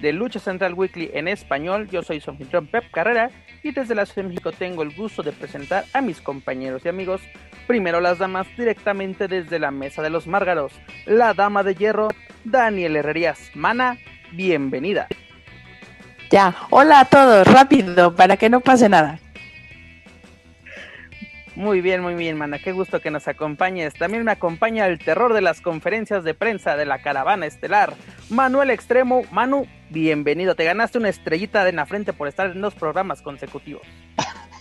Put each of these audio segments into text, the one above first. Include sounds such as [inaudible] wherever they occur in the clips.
de Lucha Central Weekly en español. Yo soy su Pep Carrera y desde la Ciudad de México tengo el gusto de presentar a mis compañeros y amigos. Primero las damas directamente desde la Mesa de los Márgaros. La dama de hierro, Daniel Herrerías. Mana, bienvenida. Ya, hola a todos, rápido, para que no pase nada. Muy bien, muy bien, mana. Qué gusto que nos acompañes. También me acompaña el terror de las conferencias de prensa de la caravana estelar, Manuel Extremo. Manu, bienvenido. Te ganaste una estrellita de la frente por estar en dos programas consecutivos.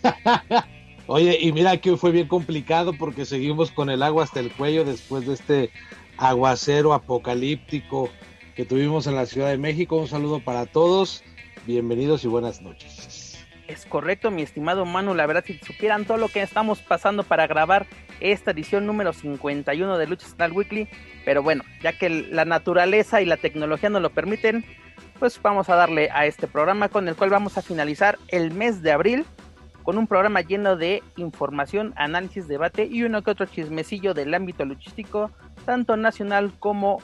[laughs] Oye, y mira que fue bien complicado porque seguimos con el agua hasta el cuello después de este aguacero apocalíptico que tuvimos en la Ciudad de México. Un saludo para todos. Bienvenidos y buenas noches. Es correcto, mi estimado Manu. La verdad, si supieran todo lo que estamos pasando para grabar esta edición número 51 de Lucha Central Weekly. Pero bueno, ya que la naturaleza y la tecnología nos lo permiten, pues vamos a darle a este programa con el cual vamos a finalizar el mes de abril con un programa lleno de información, análisis, debate y uno que otro chismecillo del ámbito luchístico, tanto nacional como,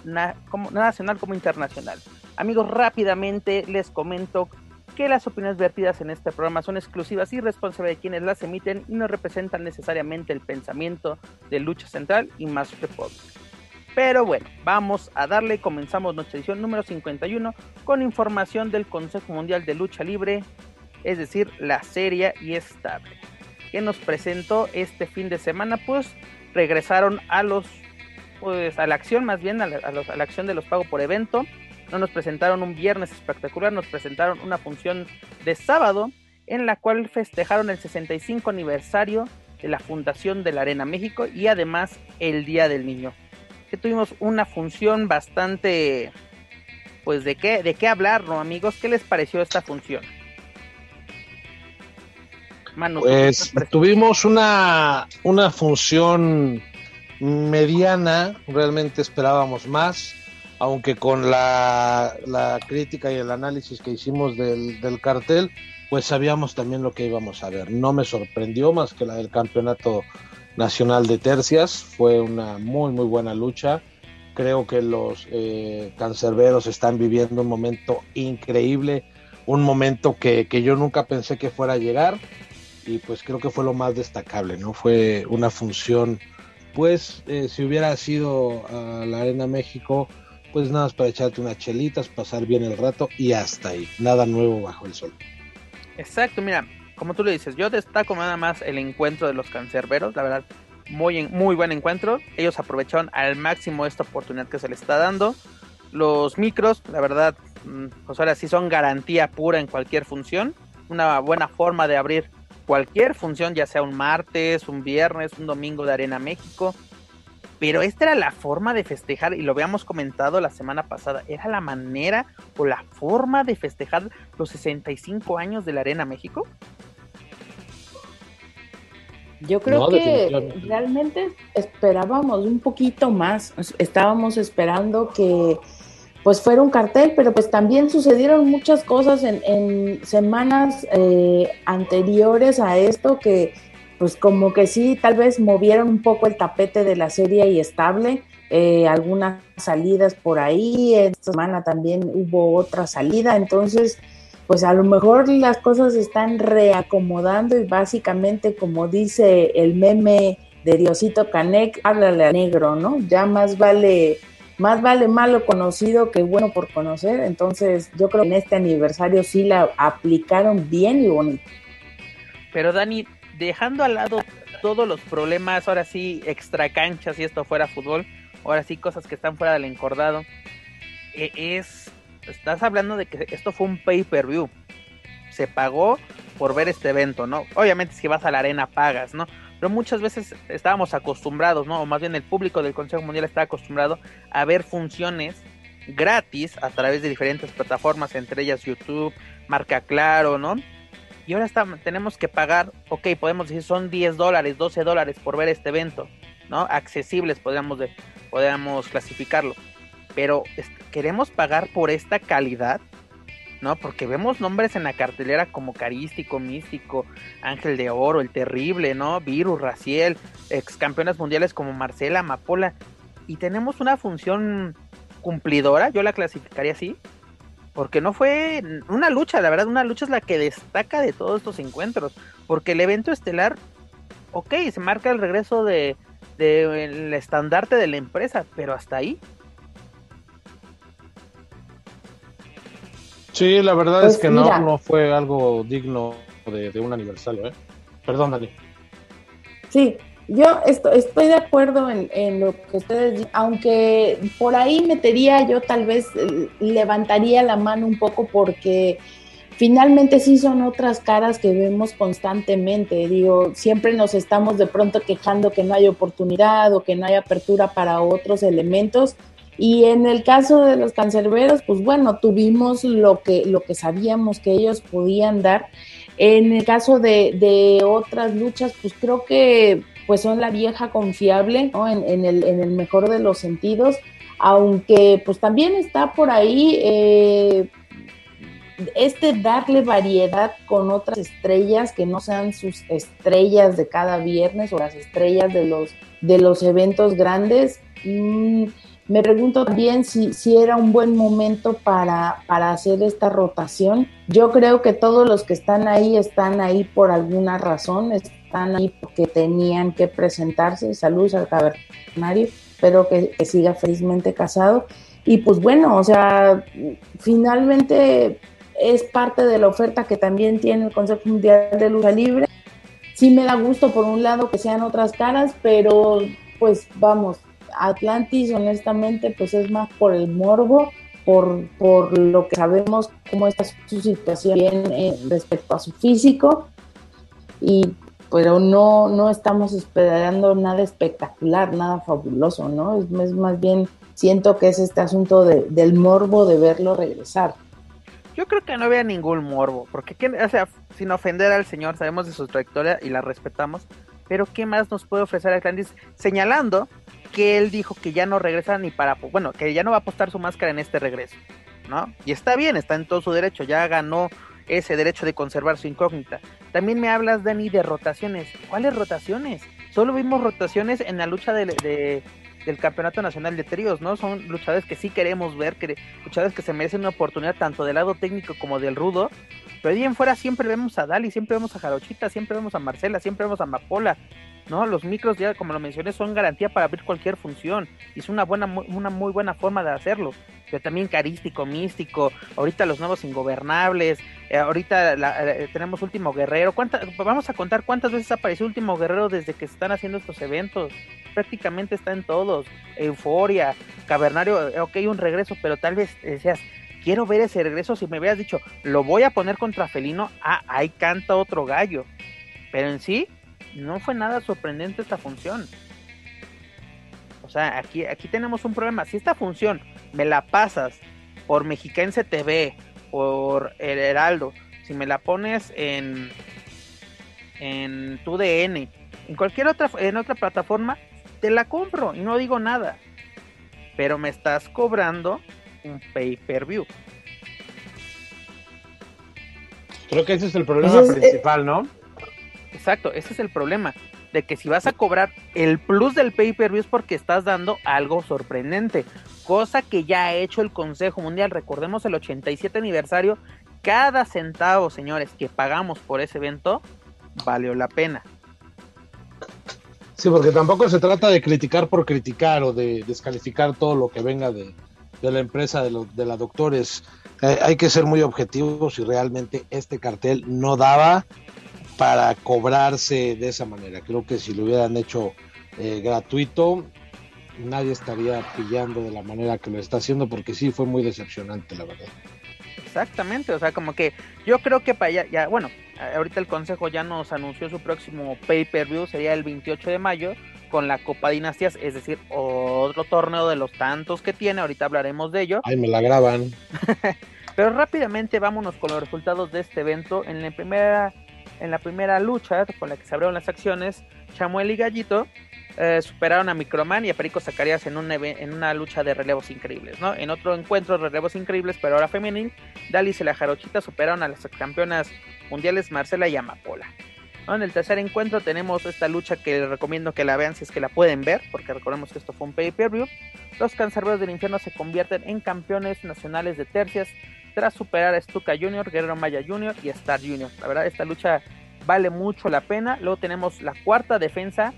como nacional como internacional. Amigos, rápidamente les comento que las opiniones vertidas en este programa son exclusivas y responsables de quienes las emiten y no representan necesariamente el pensamiento de Lucha Central y Más Republic. Pero bueno, vamos a darle, comenzamos nuestra edición número 51 con información del Consejo Mundial de Lucha Libre, es decir, la seria y estable, que nos presentó este fin de semana, pues regresaron a los, pues a la acción más bien, a la acción de los pagos por evento, no nos presentaron un viernes espectacular, nos presentaron una función de sábado en la cual festejaron el 65 aniversario de la fundación de la Arena México y además el Día del Niño. Que tuvimos una función bastante pues de qué de qué hablar, ¿no, amigos? ¿Qué les pareció esta función? pues tuvimos una, una función mediana, realmente esperábamos más aunque con la, crítica y el análisis que hicimos del, cartel, pues sabíamos también lo que íbamos a ver. No me sorprendió más que la del campeonato nacional de tercias, fue una muy muy buena lucha. Creo que los eh, cancerberos están viviendo un momento increíble, un momento que, yo nunca pensé que fuera a llegar y pues creo que fue lo más destacable, ¿no? Fue una función, pues eh, si hubiera sido a la Arena México, pues nada más para echarte unas chelitas, pasar bien el rato y hasta ahí. Nada nuevo bajo el sol. Exacto, mira, como tú le dices, yo destaco nada más el encuentro de los cancerberos, la verdad, muy, muy buen encuentro. Ellos aprovecharon al máximo esta oportunidad que se les está dando. Los micros, la verdad, pues ahora sí son garantía pura en cualquier función. Una buena forma de abrir cualquier función, ya sea un martes, un viernes, un domingo de Arena México pero esta era la forma de festejar, y lo habíamos comentado la semana pasada, era la manera o la forma de festejar los 65 años de la Arena México. Yo creo que realmente esperábamos un poquito más, estábamos esperando que pues fuera un cartel, pero pues también sucedieron muchas cosas en, semanas eh, anteriores a esto que pues como que sí, tal vez movieron un poco el tapete de la serie y estable, eh, algunas salidas por ahí, esta semana también hubo otra salida, entonces pues a lo mejor las cosas están reacomodando y básicamente como dice el meme de Diosito Canek, háblale a negro, ¿no? Ya más vale más vale malo conocido que bueno por conocer, entonces yo creo que en este aniversario sí la aplicaron bien y bonito. Pero Dani, dejando al lado todos los problemas, ahora sí, extra canchas, si esto fuera fútbol, ahora sí, cosas que están fuera del encordado, e, es, estás hablando de que esto fue un pay-per-view, se pagó por ver este evento, ¿no? Obviamente si vas a la arena pagas, ¿no? Pero muchas veces estábamos acostumbrados, ¿no? O más bien el público del Consejo Mundial está acostumbrado a ver funciones gratis a través de diferentes plataformas, entre ellas YouTube, Marca Claro, ¿no? Y ahora tenemos que pagar, ok, podemos decir son 10 dólares, 12 dólares por ver este evento, ¿no? Accesibles, podríamos, de, podríamos clasificarlo. Pero queremos pagar por esta calidad, ¿no? Porque vemos nombres en la cartelera como Carístico, Místico, Ángel de Oro, El Terrible, ¿no? Virus, Raciel, ex campeonas mundiales como Marcela, Amapola. Y tenemos una función cumplidora, yo la clasificaría así, porque no fue una lucha, la verdad, una lucha es la que destaca de todos estos encuentros, porque el evento estelar, ok, se marca el regreso de, el estandarte de la empresa, pero hasta ahí. Sí, la verdad es pues que no, no fue algo digno de, de un aniversario, ¿eh? Perdón, Dani. Sí, yo estoy de acuerdo en, lo que ustedes aunque por ahí metería yo tal vez eh, levantaría la mano un poco porque finalmente sí son otras caras que vemos constantemente. Digo, siempre nos estamos de pronto quejando que no hay oportunidad o que no hay apertura para otros elementos. Y en el caso de los cancerberos, pues bueno, tuvimos lo que, lo que sabíamos que ellos podían dar. En el caso de, de otras luchas, pues creo que pues son la vieja confiable, ¿no? En, el, en el mejor de los sentidos, aunque pues también está por ahí eh, este darle variedad con otras estrellas que no sean sus estrellas de cada viernes o las estrellas de los, de los eventos grandes. Mm, me pregunto también si, si era un buen momento para, para hacer esta rotación. Yo creo que todos los que están ahí están ahí por alguna razón, están ahí porque tenían que presentarse. Saludos al cavernario, espero que, siga felizmente casado. Y pues bueno, o sea, finalmente es parte de la oferta que también tiene el Consejo Mundial de Lucha Libre. Sí me da gusto por un lado que sean otras caras, pero pues vamos, Atlantis honestamente pues es más por el morbo, por, por lo que sabemos cómo está su situación eh, respecto a su físico y pero no, no estamos esperando nada espectacular, nada fabuloso, ¿no? Es, más bien, siento que es este asunto de, del morbo de verlo regresar. Yo creo que no había ningún morbo, porque, o sea, sin ofender al señor, sabemos de su trayectoria y la respetamos, pero ¿qué más nos puede ofrecer Atlantis? Señalando que él dijo que ya no regresa ni para, bueno, que ya no va a apostar su máscara en este regreso, ¿no? Y está bien, está en todo su derecho, ya ganó ese derecho de conservar su incógnita. También me hablas, Dani, de rotaciones. ¿Cuáles rotaciones? Solo vimos rotaciones en la lucha de, del Campeonato Nacional de Tríos, ¿no? Son luchadores que sí queremos ver, que, luchadores que se merecen una oportunidad tanto del lado técnico como del rudo. Pero ahí en fuera siempre vemos a Dali, siempre vemos a Jarochita, siempre vemos a Marcela, siempre vemos a Mapola. ¿No? Los micros ya, como lo mencioné, son garantía para abrir cualquier función. Y es una buena, una muy buena forma de hacerlo. Pero también carístico, místico, ahorita los nuevos ingobernables, eh, ahorita eh, tenemos Último Guerrero. vamos a contar cuántas veces apareció Último Guerrero desde que se están haciendo estos eventos. Prácticamente está en todos. Euforia, Cavernario, eh, ok, un regreso, pero tal vez decías, quiero ver ese regreso. Si me hubieras dicho, lo voy a poner contra Felino, ah, ahí canta otro gallo. Pero en sí, no fue nada sorprendente esta función. O sea, aquí, aquí tenemos un problema. Si esta función me la pasas por Mexiquense TV, por El Heraldo, si me la pones en en tu DN, en cualquier otra en otra plataforma, te la compro y no digo nada. Pero me estás cobrando un pay-per-view. Creo que ese es el problema eh, principal, ¿no? Exacto, ese es el problema. De que si vas a cobrar el plus del pay-per-view es porque estás dando algo sorprendente. Cosa que ya ha hecho el Consejo Mundial. Recordemos el 87 aniversario. Cada centavo, señores, que pagamos por ese evento, valió la pena. Sí, porque tampoco se trata de criticar por criticar o de descalificar todo lo que venga de, la empresa de, de la doctores. Eh, hay que ser muy objetivos y realmente este cartel no daba para cobrarse de esa manera. Creo que si lo hubieran hecho eh, gratuito, nadie estaría pillando de la manera que lo está haciendo, porque sí fue muy decepcionante, la verdad. Exactamente, o sea, como que yo creo que para allá, ya, bueno, ahorita el Consejo ya nos anunció su próximo pay-per-view, sería el 28 de mayo, con la Copa Dinastías, es decir, otro torneo de los tantos que tiene, ahorita hablaremos de ello. Ay, me la graban. [laughs] Pero rápidamente vámonos con los resultados de este evento. En la primera, en la primera lucha con la que se abrieron las acciones, Chamuel y Gallito eh, superaron a Microman y a Perico Zacarías en, un en una lucha de relevos increíbles, ¿no? En otro encuentro de relevos increíbles, pero ahora femenil, Dalis y la Jarochita superaron a las campeonas mundiales Marcela y Amapola. En el tercer encuentro tenemos esta lucha que les recomiendo que la vean si es que la pueden ver, porque recordemos que esto fue un pay-per-view. Los cancerberos del infierno se convierten en campeones nacionales de tercias tras superar a Stuka Jr., Guerrero Maya Jr. y Star Jr. La verdad, esta lucha vale mucho la pena. Luego tenemos la cuarta defensa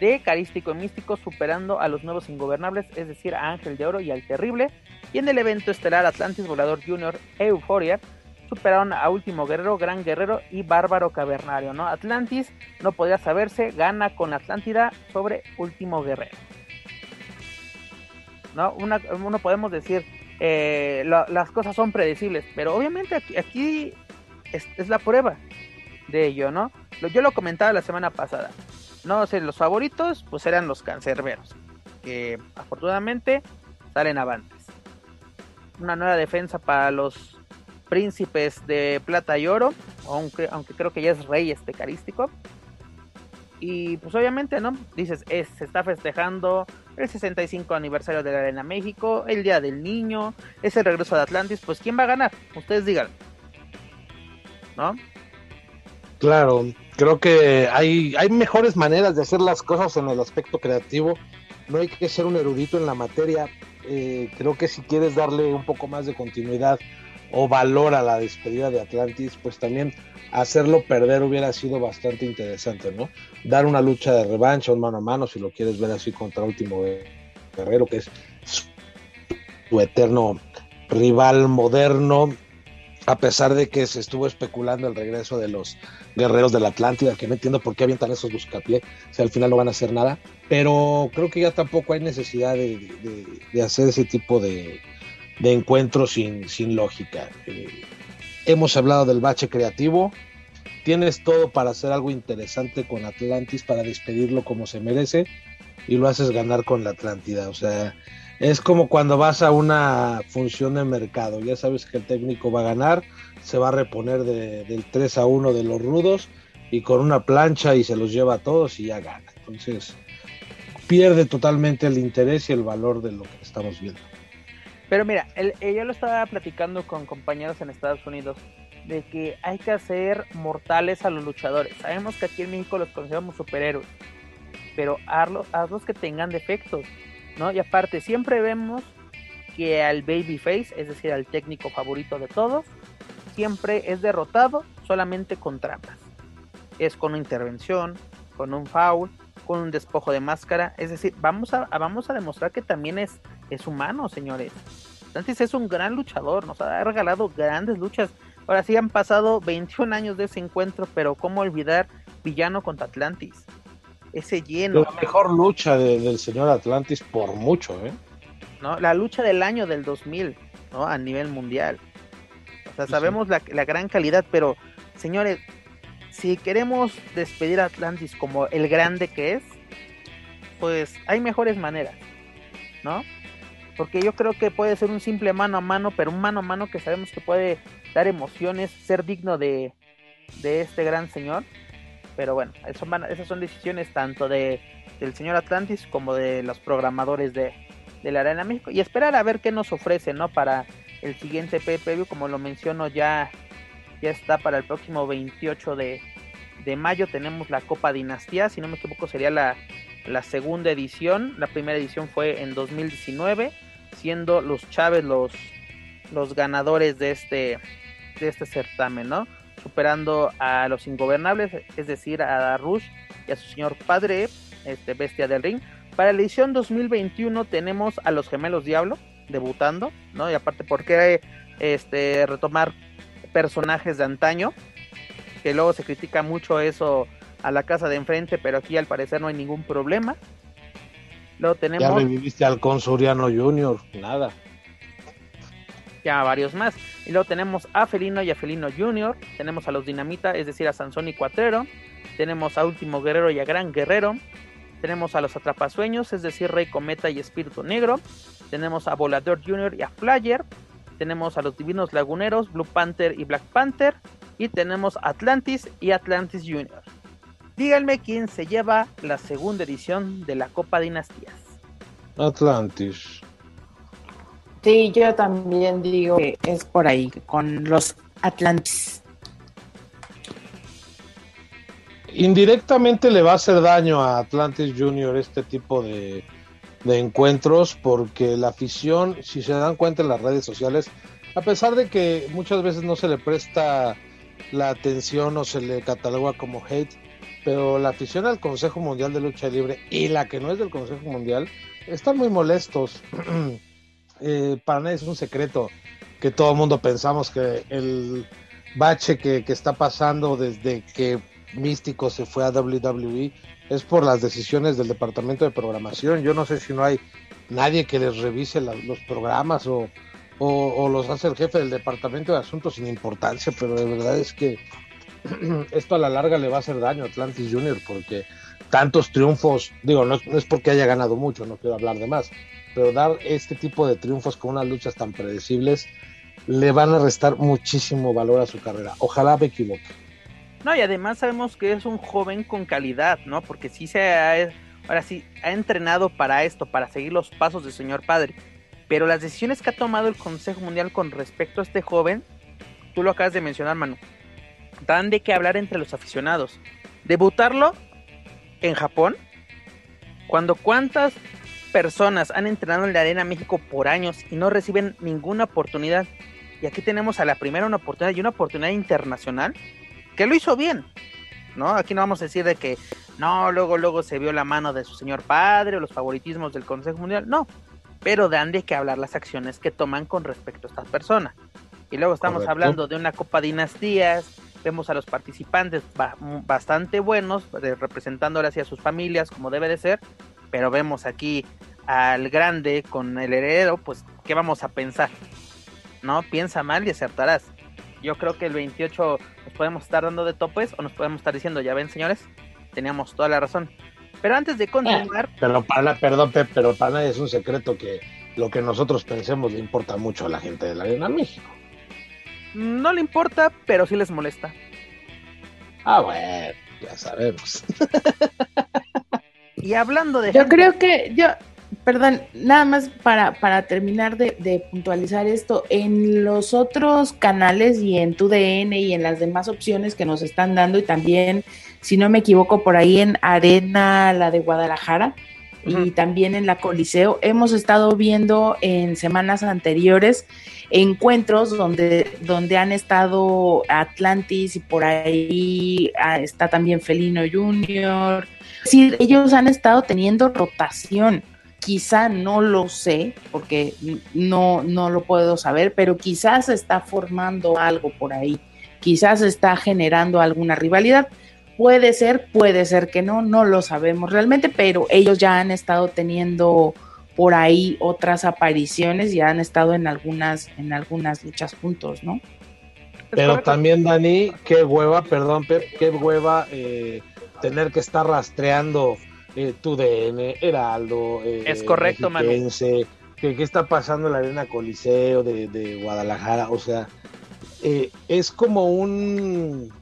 de Carístico y Místico superando a los nuevos ingobernables, es decir, a Ángel de Oro y al Terrible. Y en el evento estelar Atlantis Volador Jr. Euphoria superaron a Último Guerrero, Gran Guerrero y Bárbaro Cavernario, ¿no? Atlantis no podía saberse, gana con Atlántida sobre Último Guerrero. ¿No? Uno podemos decir, eh, las cosas son predecibles, pero obviamente aquí, es, la prueba de ello, ¿no? Yo lo comentaba la semana pasada. No sé, los favoritos pues eran los cancerberos, que afortunadamente salen avantes. Una nueva defensa para los príncipes de plata y oro, aunque, creo que ya es rey este carístico. Y pues obviamente, ¿no? Dices, es, se está festejando el 65 aniversario de la Arena México, el Día del Niño, es el regreso de Atlantis, pues ¿quién va a ganar? Ustedes digan. ¿No? Claro, creo que hay, hay mejores maneras de hacer las cosas en el aspecto creativo. No hay que ser un erudito en la materia. Eh, creo que si quieres darle un poco más de continuidad o valora la despedida de Atlantis, pues también hacerlo perder hubiera sido bastante interesante, ¿no? Dar una lucha de revancha, un mano a mano, si lo quieres ver así contra Último Guerrero, que es su eterno rival moderno, a pesar de que se estuvo especulando el regreso de los guerreros de la Atlántida, que no entiendo por qué avientan esos buscapié, si al final no van a hacer nada, pero creo que ya tampoco hay necesidad de hacer ese tipo de, de encuentro sin, sin lógica. Eh, hemos hablado del bache creativo. Tienes todo para hacer algo interesante con Atlantis, para despedirlo como se merece, y lo haces ganar con la Atlántida. O sea, es como cuando vas a una función de mercado. Ya sabes que el técnico va a ganar, se va a reponer del 3 a 1 de los rudos, y con una plancha y se los lleva a todos y ya gana. Entonces, pierde totalmente el interés y el valor de lo que estamos viendo. Pero mira, ella lo estaba platicando con compañeros en Estados Unidos de que hay que hacer mortales a los luchadores. Sabemos que aquí en México los consideramos superhéroes, pero hazlos, hazlos que tengan defectos, ¿no? Y aparte, siempre vemos que al babyface, es decir, al técnico favorito de todos, siempre es derrotado solamente con trampas. Es con una intervención, con un foul, con un despojo de máscara. Es decir, vamos a, vamos a demostrar que también es, es humano, señores. Atlantis es un gran luchador, nos ha regalado grandes luchas. Ahora sí han pasado 21 años de ese encuentro, pero ¿cómo olvidar Villano contra Atlantis? Ese lleno. La mejor lucha del señor Atlantis por mucho, ¿eh? ¿No? La lucha del año del 2000, ¿no? A nivel mundial. O sea, sabemos la, la gran calidad, pero señores, si queremos despedir a Atlantis como el grande que es, pues hay mejores maneras, ¿no? Porque yo creo que puede ser un simple mano a mano, pero un mano a mano que sabemos que puede dar emociones, ser digno de, este gran señor. Pero bueno, eso esas son decisiones tanto de, del señor Atlantis como de los programadores de, de la Arena México. Y esperar a ver qué nos ofrece, ¿no? Para el siguiente PPV, como lo menciono ya ya está para el próximo 28 de, mayo. Tenemos la Copa Dinastía, si no me equivoco sería la, segunda edición. La primera edición fue en 2019, siendo los Chávez los, los ganadores de este, de este certamen, ¿no? Superando a los ingobernables, es decir, a Rush y a su señor padre, este Bestia del Ring. Para la edición 2021 tenemos a los gemelos Diablo debutando, ¿no? Y aparte, ¿por qué este, retomar personajes de antaño. que luego se critica mucho eso a la casa de enfrente, pero aquí al parecer no hay ningún problema. Luego tenemos... Ya reviviste al Consuriano Junior, nada. Ya varios más. Y luego tenemos a Felino y a Felino Junior. Tenemos a los Dinamita, es decir, a Sansón y Cuatrero. Tenemos a Último Guerrero y a Gran Guerrero. Tenemos a los Atrapasueños, es decir, Rey Cometa y Espíritu Negro. Tenemos a Volador Junior y a Flyer. Tenemos a los Divinos Laguneros, Blue Panther y Black Panther. Y tenemos Atlantis y Atlantis Junior. Díganme quién se lleva la segunda edición de la Copa Dinastías. Atlantis. Sí, yo también digo que es por ahí, con los Atlantis. Indirectamente le va a hacer daño a Atlantis Junior este tipo de, de encuentros porque la afición, si se dan cuenta en las redes sociales, a pesar de que muchas veces no se le presta la atención o se le cataloga como hate, pero la afición al Consejo Mundial de Lucha Libre y la que no es del Consejo Mundial están muy molestos. [clears throat] eh, para nadie es un secreto que todo el mundo pensamos que el bache que, que está pasando desde que Místico se fue a WWE es por las decisiones del departamento de programación. Yo no sé si no hay nadie que les revise los programas o, o, los hace el jefe del departamento de asuntos sin importancia, pero de verdad es que [clears throat] esto a la larga le va a hacer daño a Atlantis Junior porque tantos triunfos, digo, no es, porque haya ganado mucho, no quiero hablar de más, pero dar este tipo de triunfos con unas luchas tan predecibles le van a restar muchísimo valor a su carrera. Ojalá me equivoque. No, y además sabemos que es un joven con calidad, ¿no? Porque sí se ha, ahora sí, ha entrenado para esto, para seguir los pasos del señor padre. Pero las decisiones que ha tomado el Consejo Mundial con respecto a este joven, tú lo acabas de mencionar, Manu, dan de qué hablar entre los aficionados. Debutarlo en Japón, cuando cuántas personas han entrenado en la Arena México por años y no reciben ninguna oportunidad. Y aquí tenemos a la primera una oportunidad y una oportunidad internacional que lo hizo bien. ¿No? Aquí no vamos a decir de que no, luego, luego se vio la mano de su señor padre o los favoritismos del Consejo Mundial. No, pero dan de qué hablar las acciones que toman con respecto a estas personas. Y luego estamos Correcto. hablando de una Copa Dinastías, vemos a los participantes bastante buenos, representando ahora hacia sus familias como debe de ser, pero vemos aquí al grande con el heredero, pues, ¿qué vamos a pensar? No, piensa mal y acertarás. Yo creo que el 28 nos podemos estar dando de topes o nos podemos estar diciendo, ya ven, señores, teníamos toda la razón. Pero antes de continuar. Eh, pero para, perdón, pero para nadie es un secreto que lo que nosotros pensemos le importa mucho a la gente de la Arena México. No le importa, pero sí les molesta. Ah, bueno, ya sabemos. y hablando de. Yo creo que yo, perdón, nada más para, para terminar de, de, puntualizar esto, en los otros canales y en TUDN y en las demás opciones que nos están dando y también, si no me equivoco, por ahí en Arena, la de Guadalajara, uh -huh. Y también en la Coliseo, hemos estado viendo en semanas anteriores encuentros donde, donde han estado Atlantis y por ahí está también Felino Junior. Decir, ellos han estado teniendo rotación quizá no lo sé, porque no, no lo puedo saber, pero quizás está formando algo por ahí, quizás está generando alguna rivalidad. Puede ser, puede ser que no, no lo sabemos realmente, pero ellos ya han estado teniendo por ahí otras apariciones y han estado en algunas, en algunas luchas juntos, ¿no? Pero también, Dani, qué hueva, perdón, Pep, qué hueva eh, tener que estar rastreando eh, tu DN, Heraldo, eh, es correcto, Manu. ¿Qué, ¿Qué está pasando en la Arena Coliseo de, de Guadalajara? O sea, eh, es como un.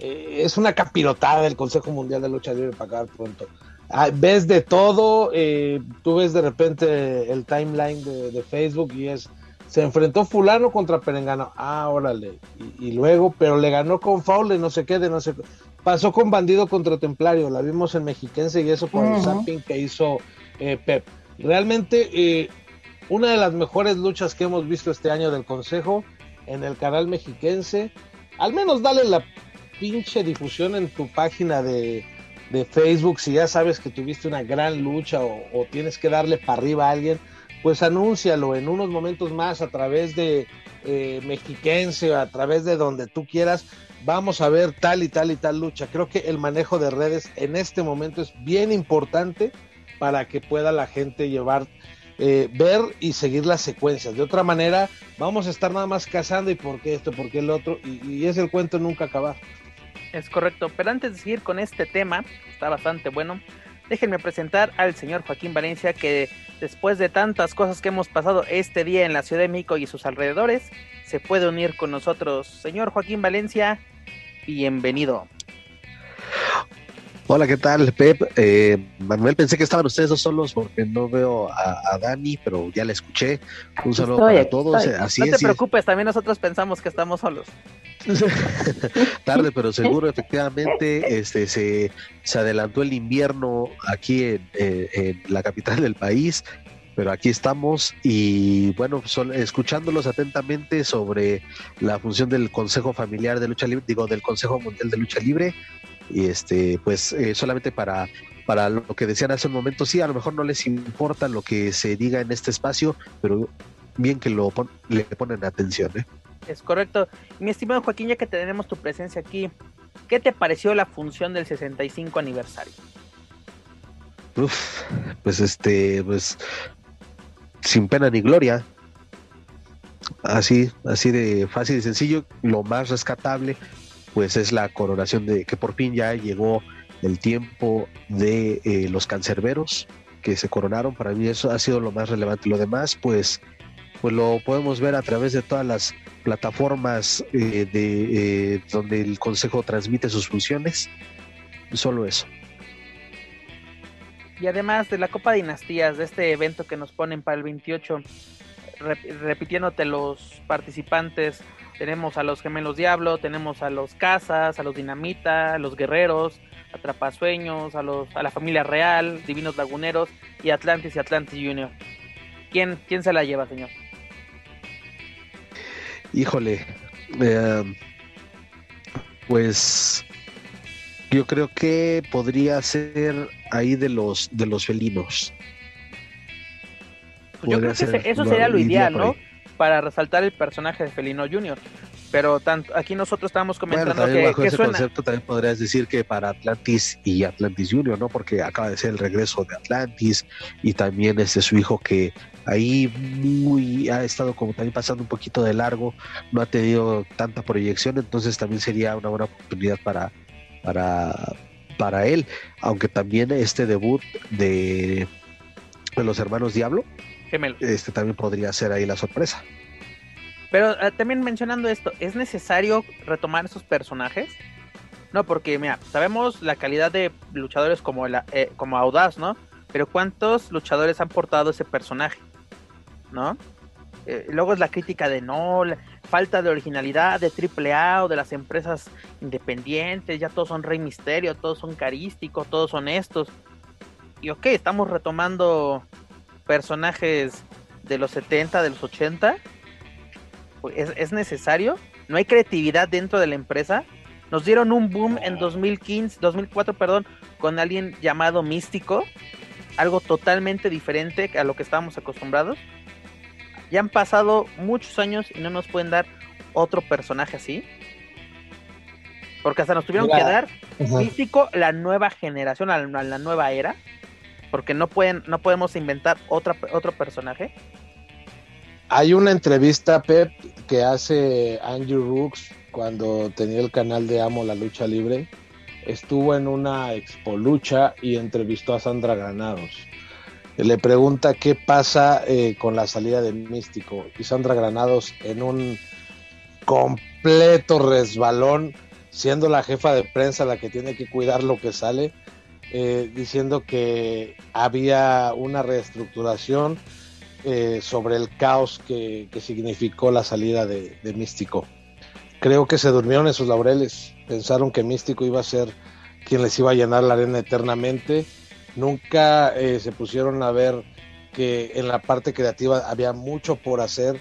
Eh, es una capirotada del Consejo Mundial de Lucha Libre para acabar pronto. Ah, ves de todo, eh, tú ves de repente el timeline de, de, Facebook y es. Se enfrentó Fulano contra Perengano. Ah, órale. Y, y luego, pero le ganó con Faule, no sé qué, de no sé qué pasó con Bandido contra Templario, la vimos en Mexiquense y eso con uh -huh. el zapping que hizo eh, Pep. Realmente, una de las mejores luchas que hemos visto este año del Consejo en el canal Mexiquense. Al menos dale la pinche difusión en tu página de, de Facebook si ya sabes que tuviste una gran lucha o, tienes que darle para arriba a alguien, pues anúncialo en unos momentos más a través de eh, Mexiquense, a través de donde tú quieras, vamos a ver tal y tal y tal lucha. Creo que el manejo de redes en este momento es bien importante para que pueda la gente llevar, eh, ver y seguir las secuencias. De otra manera, vamos a estar nada más cazando y por qué esto, por qué el otro, y, y es el cuento nunca acabar. Es correcto, pero antes de seguir con este tema, está bastante bueno, déjenme presentar al señor Joaquín Valencia que después de tantas cosas que hemos pasado este día en la Ciudad de México y sus alrededores, se puede unir con nosotros. Señor Joaquín Valencia, bienvenido. Hola, ¿qué tal, Pep? Eh, Manuel, pensé que estaban ustedes dos solos porque no veo a, Dani, pero ya la escuché. Un saludo para todos. Así no te preocupes, también nosotros pensamos que estamos solos. [laughs] Tarde, pero seguro, efectivamente, este se, se adelantó el invierno aquí en, eh, en la capital del país pero aquí estamos y bueno, son, escuchándolos atentamente sobre la función del Consejo Familiar de Lucha Libre, digo, del Consejo Mundial de Lucha Libre, y este, pues eh, solamente para, para lo que decían hace un momento, sí, a lo mejor no les importa lo que se diga en este espacio, pero bien que lo le ponen atención. ¿eh? Es correcto. Mi estimado Joaquín, ya que tenemos tu presencia aquí, ¿qué te pareció la función del 65 aniversario? Uf, pues este, pues sin pena ni gloria. Así, así de fácil y sencillo. Lo más rescatable, pues es la coronación de que por fin ya llegó el tiempo de eh, los cancerberos que se coronaron. Para mí eso ha sido lo más relevante. Lo demás, pues, pues lo podemos ver a través de todas las plataformas eh, de eh, donde el Consejo transmite sus funciones. Solo eso. Y además de la Copa Dinastías, de este evento que nos ponen para el 28, repitiéndote los participantes, tenemos a los Gemelos Diablo, tenemos a los Casas, a los Dinamita, a los Guerreros, Atrapasueños, a, los, a la familia Real, Divinos Laguneros y Atlantis y Atlantis Junior. ¿Quién, quién se la lleva, señor? Híjole, eh, pues yo creo que podría ser ahí de los de los felinos. Yo creo que eso sería lo ideal, ¿no? Para resaltar el personaje de Felino Junior. Pero tanto, aquí nosotros estábamos comentando que, bajo ese concepto también podrías decir que para Atlantis y Atlantis Junior, ¿no? Porque acaba de ser el regreso de Atlantis y también este su hijo que ahí muy ha estado como también pasando un poquito de largo, no ha tenido tanta proyección, entonces también sería una buena oportunidad para para, para él, aunque también este debut de, de los hermanos Diablo, este también podría ser ahí la sorpresa. Pero eh, también mencionando esto, ¿es necesario retomar esos personajes? No, porque mira, sabemos la calidad de luchadores como, la, eh, como Audaz, ¿no? Pero ¿cuántos luchadores han portado ese personaje? ¿No? Eh, luego es la crítica de no, falta de originalidad de AAA o de las empresas independientes, ya todos son Rey Misterio, todos son carísticos, todos honestos. Y ok, estamos retomando personajes de los 70, de los 80. Pues, ¿Es, ¿Es, necesario? ¿No hay creatividad dentro de la empresa? Nos dieron un boom en 2015, 2004, perdón, con alguien llamado Místico, algo totalmente diferente a lo que estábamos acostumbrados ya han pasado muchos años y no nos pueden dar otro personaje así. Porque hasta nos tuvieron que dar físico la nueva generación, a la, nueva era. Porque no pueden, no podemos inventar otra, otro personaje. Hay una entrevista, Pep, que hace Andrew Rooks cuando tenía el canal de Amo la Lucha Libre. Estuvo en una expo lucha y entrevistó a Sandra Granados le pregunta qué pasa eh, con la salida de Místico. Y Sandra Granados en un completo resbalón, siendo la jefa de prensa la que tiene que cuidar lo que sale, eh, diciendo que había una reestructuración eh, sobre el caos que, significó la salida de, de, Místico. Creo que se durmieron en sus laureles, pensaron que Místico iba a ser quien les iba a llenar la arena eternamente nunca eh, se pusieron a ver que en la parte creativa había mucho por hacer.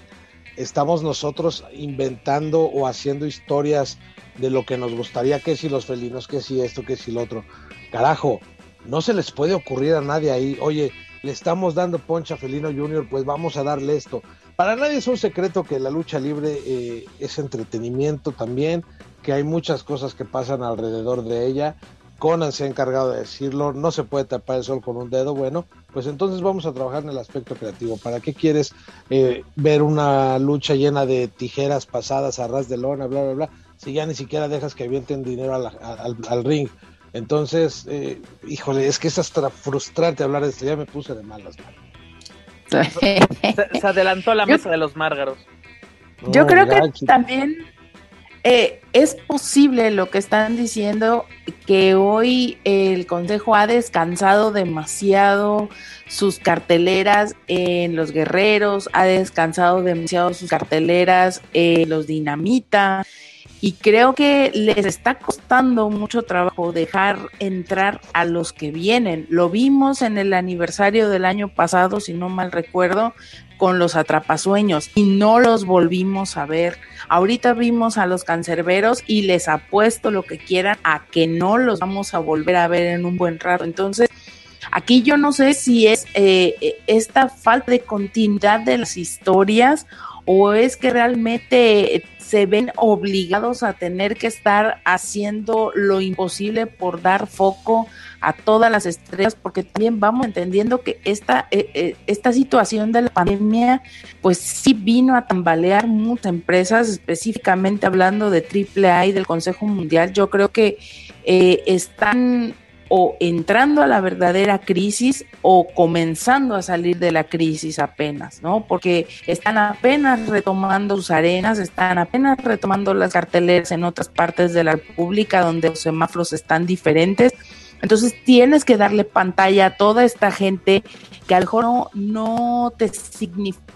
Estamos nosotros inventando o haciendo historias de lo que nos gustaría, que si los felinos, que si esto, que si lo otro. Carajo, no se les puede ocurrir a nadie ahí, oye, le estamos dando poncha Felino Junior, pues vamos a darle esto. Para nadie es un secreto que la lucha libre eh, es entretenimiento también, que hay muchas cosas que pasan alrededor de ella. Conan se ha encargado de decirlo, no se puede tapar el sol con un dedo, bueno, pues entonces vamos a trabajar en el aspecto creativo. ¿Para qué quieres eh, ver una lucha llena de tijeras pasadas a ras de lona, bla, bla, bla, si ya ni siquiera dejas que avienten dinero al, ring? Entonces, eh, híjole, es que es hasta frustrante hablar de esto, ya me puse de malas manos. Se, adelantó a la mesa de los márgaros. Yo creo que también eh, es posible lo que están diciendo, que hoy el Consejo ha descansado demasiado sus carteleras en los guerreros, ha descansado demasiado sus carteleras en los dinamita. Y creo que les está costando mucho trabajo dejar entrar a los que vienen. Lo vimos en el aniversario del año pasado, si no mal recuerdo, con los atrapasueños y no los volvimos a ver. Ahorita vimos a los cancerberos y les apuesto lo que quieran a que no los vamos a volver a ver en un buen rato. Entonces, aquí yo no sé si es eh, esta falta de continuidad de las historias o es que realmente se ven obligados a tener que estar haciendo lo imposible por dar foco a todas las estrellas, porque también vamos entendiendo que esta, eh, eh, esta situación de la pandemia, pues sí vino a tambalear muchas empresas, específicamente hablando de AAA y del Consejo Mundial. Yo creo que eh, están o entrando a la verdadera crisis o comenzando a salir de la crisis apenas, ¿no? Porque están apenas retomando sus arenas, están apenas retomando las carteleras en otras partes de la República donde los semáforos están diferentes. Entonces tienes que darle pantalla a toda esta gente que a lo no, no te significa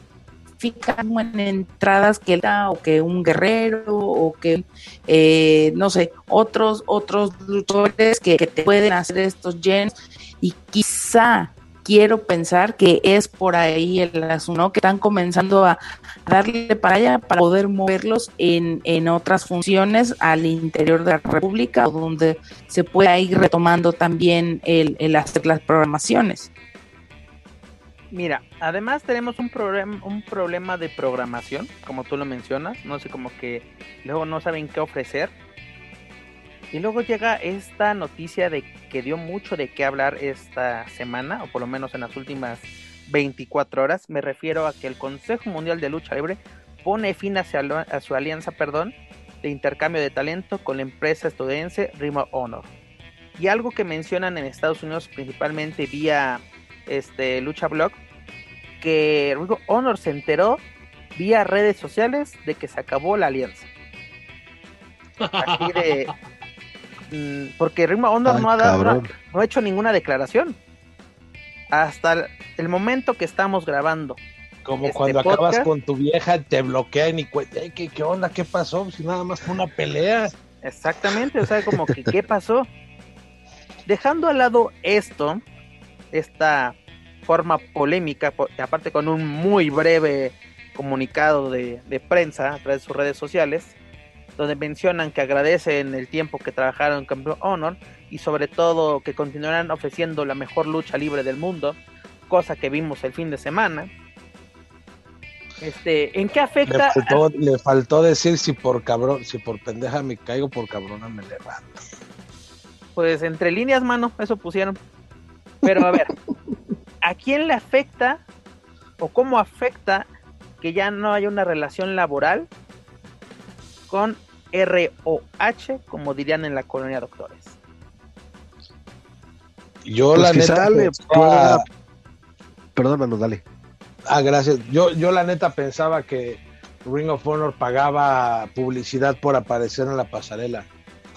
en entradas que o que un guerrero o que eh, no sé otros otros luchadores que, te pueden hacer estos gens y quizá quiero pensar que es por ahí el asunto que están comenzando a darle para allá para poder moverlos en, en otras funciones al interior de la República donde se pueda ir retomando también el, el hacer las programaciones. Mira, además tenemos un, problema de programación, como tú lo mencionas, no sé, como que luego no saben qué ofrecer. Y luego llega esta noticia de que dio mucho de qué hablar esta semana, o por lo menos en las últimas 24 horas. Me refiero a que el Consejo Mundial de Lucha Libre pone fin a su, alianza perdón, de intercambio de talento con la empresa estadounidense Rimo Honor. Y algo que mencionan en Estados Unidos principalmente vía este, Lucha Blog, que Honor se enteró vía redes sociales de que se acabó la alianza. Así de. Mm, porque Ring Honor no ha, dado, no, ha hecho ninguna declaración. Hasta el, momento que estamos grabando. Como este cuando acabas con tu vieja, te bloquean y ¿qué, ¿qué onda? ¿Qué pasó? Si nada más fue una pelea. Exactamente, o sea, como que ¿qué pasó? Dejando al lado esto, esta forma polémica, aparte con un muy breve comunicado de, prensa a través de sus redes sociales, donde mencionan que agradecen el tiempo que trabajaron con Blue Honor y sobre todo que continuarán ofreciendo la mejor lucha libre del mundo, cosa que vimos el fin de semana. Este, ¿en qué afecta? Le faltó, decir si por cabrón, si por pendeja me caigo, por cabrona me levanto. Pues entre líneas, mano, eso pusieron. Pero a ver, ¿a quién le afecta o cómo afecta que ya no haya una relación laboral con ROH, como dirían en la colonia doctores? Yo pues la neta Perdón, Manu, dale. Ah, gracias. Yo, yo la neta pensaba que Ring of Honor pagaba publicidad por aparecer en la pasarela.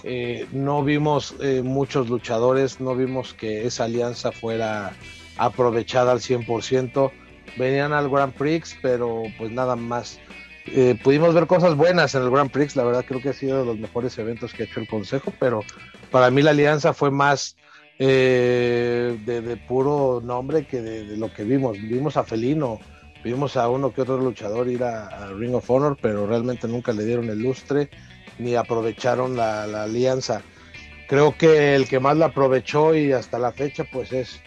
Eh, no vimos eh, muchos luchadores, no vimos que esa alianza fuera aprovechada al 100%. Venían al Grand Prix, pero pues nada más. Eh, pudimos ver cosas buenas en el Grand Prix, la verdad creo que ha sido de los mejores eventos que ha hecho el Consejo, pero para mí la alianza fue más de, puro nombre que de, lo que vimos. Vimos a Felino, vimos a uno que otro luchador ir a Ring of Honor, pero realmente nunca le dieron el lustre ni aprovecharon la, alianza. Creo que el que más la aprovechó y hasta la fecha pues es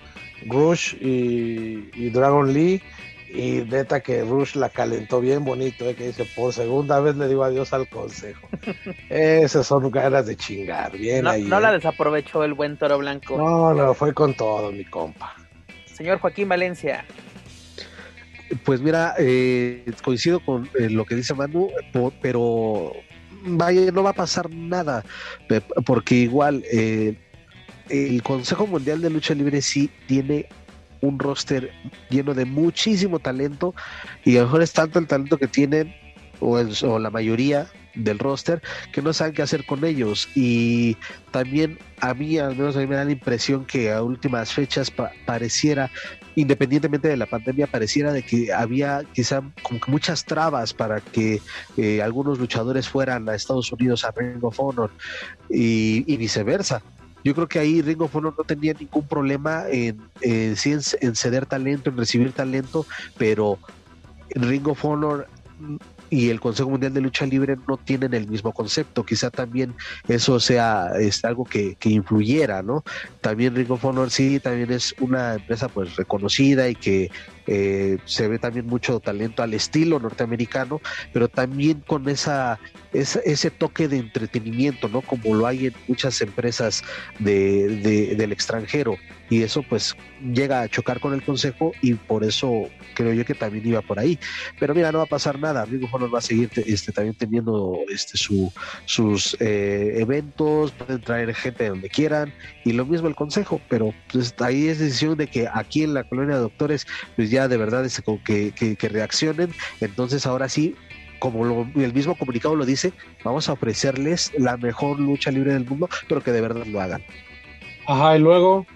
Rush y, Dragon Lee Y neta que Rush la calentó bien bonito, ¿eh? que dice, por segunda vez le digo adiós al consejo. [laughs] Esas son ganas de chingar, bien no, ahí. No la ¿eh? desaprovechó el buen toro blanco. No, no, fue con todo, mi compa. Señor Joaquín Valencia. Pues mira, eh, coincido con eh, lo que dice Manu, pero vaya, no va a pasar nada, porque igual eh, el Consejo Mundial de Lucha Libre sí tiene un roster lleno de muchísimo talento y a lo mejor es tanto el talento que tienen o, o la mayoría del roster que no saben qué hacer con ellos. Y también a mí al menos a mí me da la impresión que a últimas fechas pareciera independientemente de la pandemia pareciera de que había quizá como que muchas trabas para que eh, algunos luchadores fueran a Estados Unidos a Ring of Honor y, viceversa. Yo creo que ahí Ring of Honor no tenía ningún problema en, en, en ceder talento, en recibir talento, pero Ring of Honor y el Consejo Mundial de Lucha Libre no tienen el mismo concepto. Quizá también eso sea es algo que, que, influyera, ¿no? También Ring of Honor sí, también es una empresa pues reconocida y que eh, se ve también mucho talento al estilo norteamericano, pero también con esa, ese toque de entretenimiento, ¿no? Como lo hay en muchas empresas de, de, del extranjero. Y eso pues llega a chocar con el consejo y por eso creo yo que también iba por ahí. Pero mira, no va a pasar nada. Of Honor va a seguir este, también teniendo este, su, sus eh, eventos, pueden traer gente de donde quieran y lo mismo el consejo, pero pues ahí es decisión de que aquí en la colonia de doctores pues ya de verdad es como que, que, que reaccionen. Entonces ahora sí como lo, el mismo comunicado lo dice, vamos a ofrecerles la mejor lucha libre del mundo, pero que de verdad lo hagan. Ajá, y luego.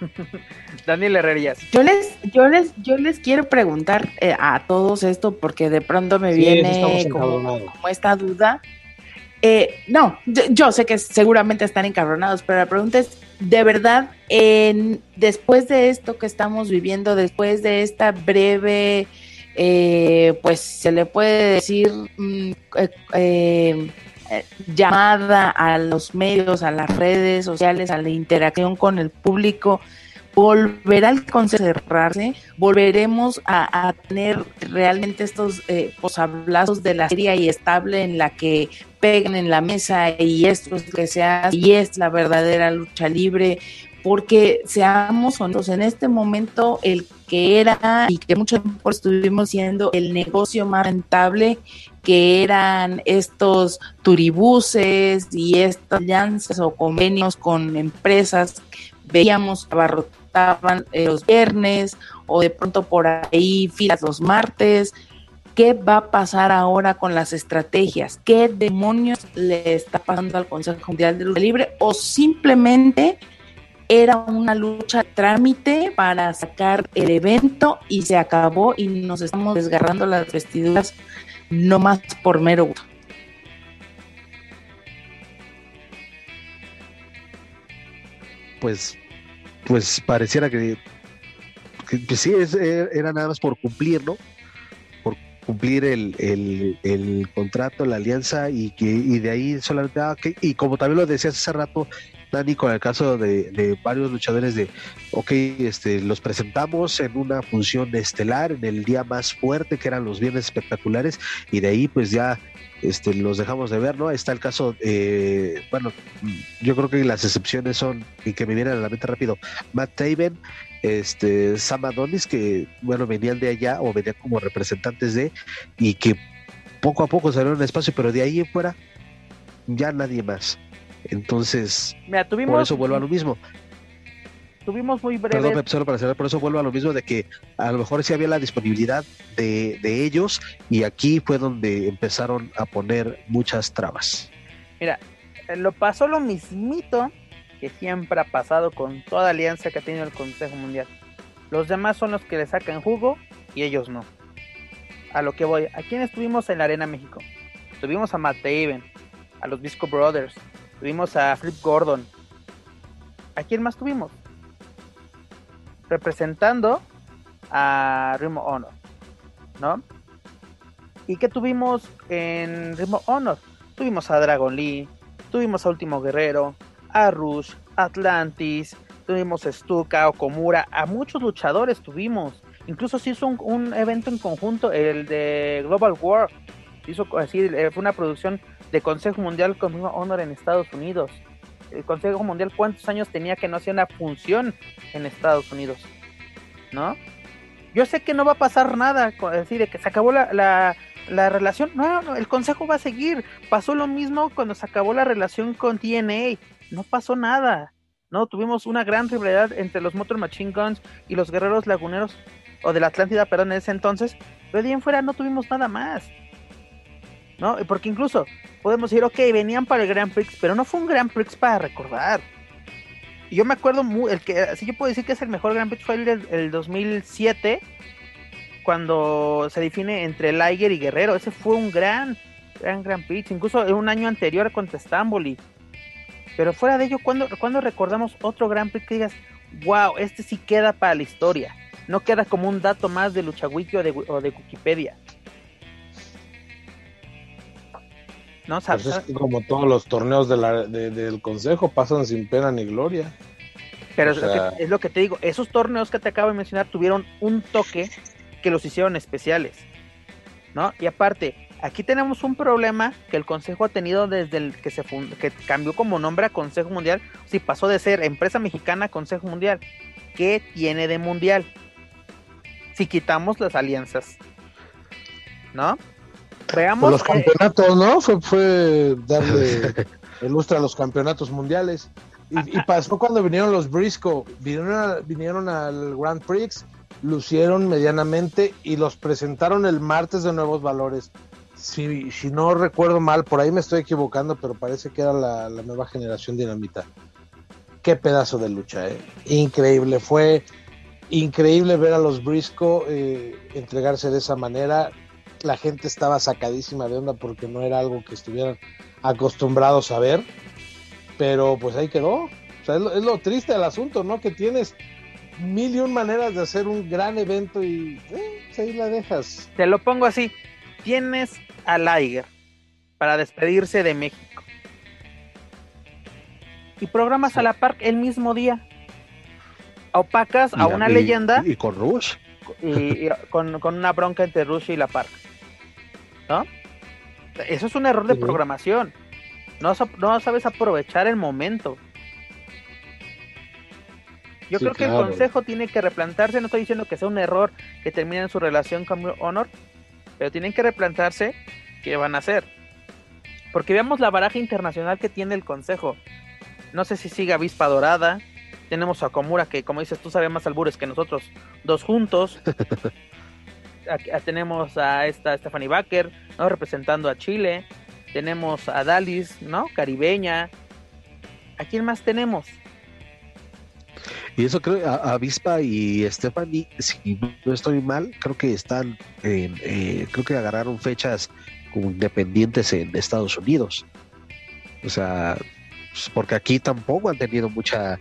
[laughs] Daniel Herrerías. Yo les, yo les, yo les quiero preguntar eh, a todos esto porque de pronto me Sí, viene como, como esta duda. Eh, no, yo, yo sé que seguramente están encabronados, pero la pregunta es, de verdad, en, después de esto que estamos viviendo, después de esta breve, eh, pues se le puede decir, mm, eh, eh, llamada a los medios, a las redes sociales, a la interacción con el público, volverá el consejo a cerrarse, volveremos a, tener realmente estos eh, posablazos de la serie y estable en la que pegan en la mesa y esto es lo que se hace y es la verdadera lucha libre, porque seamos honestos, en este momento el que era y que mucho tiempo estuvimos siendo el negocio más rentable, que eran estos turibuses y estas alianzas o convenios con empresas, veíamos que abarrotaban eh, los viernes o de pronto por ahí filas los martes. ¿Qué va a pasar ahora con las estrategias? ¿Qué demonios le está pasando al Consejo Mundial de Lucha Libre? ¿O simplemente era una lucha trámite para sacar el evento y se acabó y nos estamos desgarrando las vestiduras no más por mero gusto? Pues, pues pareciera que, que pues sí, es, era nada más por cumplir, ¿no? Por cumplir el, el, el contrato, la alianza y que y de ahí solamente, ah, okay. y como también lo decías hace rato, Dani, con el caso de, varios luchadores de, ok, este, los presentamos en una función estelar, en el día más fuerte, que eran los viernes espectaculares, y de ahí pues ya este, los dejamos de ver, ¿no? Está el caso, eh, bueno, yo creo que las excepciones son, y que me vienen a la mente rápido, Matt Taven, este, Sam Adonis, que, bueno, venían de allá o venían como representantes de, y que poco a poco salieron espacio, pero de ahí en fuera, ya nadie más. Entonces, Mira, tuvimos, por eso vuelvo a lo mismo. Tuvimos muy breve. Perdón, solo para cerrar, por eso vuelvo a lo mismo de que a lo mejor sí había la disponibilidad de, de ellos y aquí fue donde empezaron a poner muchas trabas. Mira, lo pasó lo mismito que siempre ha pasado con toda alianza que ha tenido el Consejo Mundial. Los demás son los que le sacan jugo y ellos no. A lo que voy, ¿a quién estuvimos en la Arena México? Tuvimos a Matt Taven, a los Visco Brothers, tuvimos a Flip Gordon. ¿A quién más tuvimos? Representando a Rimo Honor, ¿no? ¿Y qué tuvimos en Rimo Honor? Tuvimos a Dragon Lee, tuvimos a Último Guerrero, a Rush, Atlantis, tuvimos a Stuka, Okomura, a muchos luchadores tuvimos. Incluso se hizo un, evento en conjunto, el de Global War. Hizo así, eh, fue una producción de Consejo Mundial con Honor en Estados Unidos. El Consejo Mundial, ¿cuántos años tenía que no hacía una función en Estados Unidos? ¿No? Yo sé que no va a pasar nada, decir, de que se acabó la, la, relación. No, no, el Consejo va a seguir. Pasó lo mismo cuando se acabó la relación con TNA. No pasó nada. No, tuvimos una gran rivalidad entre los Motor Machine Guns y los Guerreros Laguneros o de la Atlántida, perdón, en ese entonces, pero de ahí en fuera no tuvimos nada más. Porque incluso podemos decir, ok, venían para el Grand Prix, pero no fue un Grand Prix para recordar. Yo me acuerdo, muy, el que, si yo puedo decir que es el mejor Grand Prix fue el del 2007, cuando se define entre Liger y Guerrero. Ese fue un gran, gran Grand Prix, incluso un año anterior contra Stamboli. Pero fuera de ello, cuando, cuando recordamos otro Grand Prix que digas, wow, este sí queda para la historia? no queda como un dato más de LuchaWiki o de, o de Wikipedia. No, pues es como todos los torneos del consejo pasan sin pena ni gloria. Pero es, lo que, te digo, esos torneos que te acabo de mencionar tuvieron un toque que los hicieron especiales. ¿No? Y aparte, aquí tenemos un problema que el Consejo ha tenido desde el que se que cambió como nombre a Consejo Mundial, si pasó de ser empresa mexicana a Consejo Mundial. ¿Qué tiene de mundial? si quitamos las alianzas. ¿No? Veamos. los campeonatos, ¿no? Fue, fue darle [laughs] el lustre a los campeonatos mundiales. Y, pasó cuando vinieron los Briscoe, vinieron, vinieron al Grand Prix, lucieron medianamente y los presentaron el martes de Nuevos Valores. Si, si no recuerdo mal, por ahí me estoy equivocando, pero parece que era la, la nueva generación dinamita. Qué pedazo de lucha, ¿eh? Increíble. Fue increíble ver a los Briscoe eh, entregarse de esa manera. La gente estaba sacadísima de onda porque no era algo que estuvieran acostumbrados a ver. Pero pues ahí quedó. O sea, es, lo, triste del asunto, ¿no? Que tienes mil y un maneras de hacer un gran evento y eh, pues, ahí la dejas. Te lo pongo así. Tienes a Liger para despedirse de México. Y programas a la Park el mismo día opacas a una leyenda. Y con Rush. Y, con, una bronca entre Rush y la Park. ¿No? Eso es un error de programación. No, no sabes aprovechar el momento. Yo creo que el consejo tiene que replantarse. No estoy diciendo que sea un error que termine en su relación con Honor, pero tienen que replantarse qué van a hacer. Porque veamos la baraja internacional que tiene el consejo. No sé si sigue Avispa Dorada, tenemos a Komura, que como dices, tú sabes más albures que nosotros dos juntos. [laughs] tenemos a esta Stephanie Baker, ¿no? Representando a Chile. Tenemos a Dalis, ¿no? Caribeña. ¿A quién más tenemos? Y eso creo, a Avispa y Stephanie, si no estoy mal, creo que están, en, eh, creo que agarraron fechas como independientes en Estados Unidos. O sea, pues, porque aquí tampoco han tenido mucha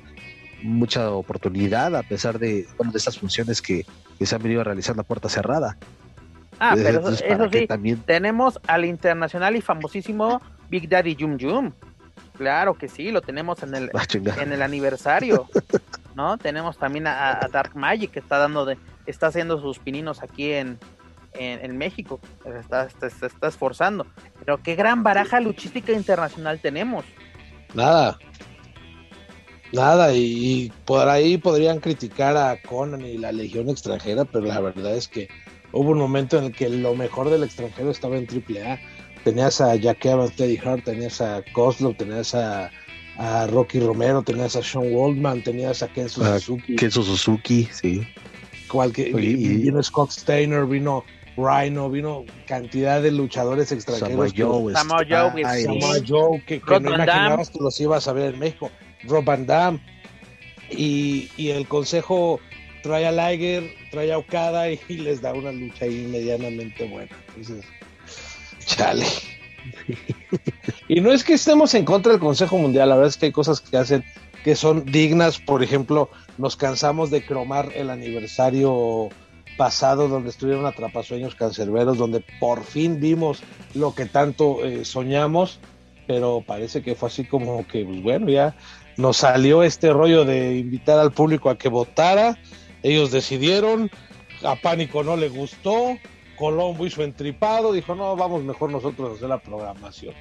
mucha oportunidad a pesar de, bueno, de estas funciones que, se han venido a realizar la puerta cerrada. Ah, pero eso, sí, también... tenemos al internacional y famosísimo Big Daddy Jum Jum. Claro que sí, lo tenemos en el, [laughs] ah, en el aniversario, [laughs] ¿no? Tenemos también a, Dark Magic que está dando de, está haciendo sus pininos aquí en, en, México, está, se está esforzando. Pero qué gran baraja luchística internacional tenemos. Nada, Nada, y, por ahí podrían criticar a Conan y la Legión extranjera, pero la verdad es que hubo un momento en el que lo mejor del extranjero estaba en AAA. Tenías a Jack Evans, Teddy Hart, tenías a Kozlov, tenías a, Rocky Romero, tenías a Sean Waldman, tenías a Kenzo Suzuki. Kenzo Suzuki, sí. Cualquier, vino Scott Steiner, vino Rhino, vino cantidad de luchadores extranjeros. Samoa Joe, Samoa Joe, que, que no imaginabas que los ibas a ver en México. Rob Van Damme. Y, el consejo trae a Liger, trae a Okada y, les da una lucha ahí medianamente buena. Chale. y no es que estemos en contra del Consejo Mundial, la verdad es que hay cosas que hacen que son dignas, por ejemplo, nos cansamos de cromar el aniversario pasado donde estuvieron atrapasueños cancerberos, donde por fin vimos lo que tanto eh, soñamos, pero parece que fue así como que, pues, bueno, ya nos salió este rollo de invitar al público a que votara, ellos decidieron, a Pánico no le gustó, Colombo hizo entripado, dijo, no, vamos mejor nosotros a hacer la programación.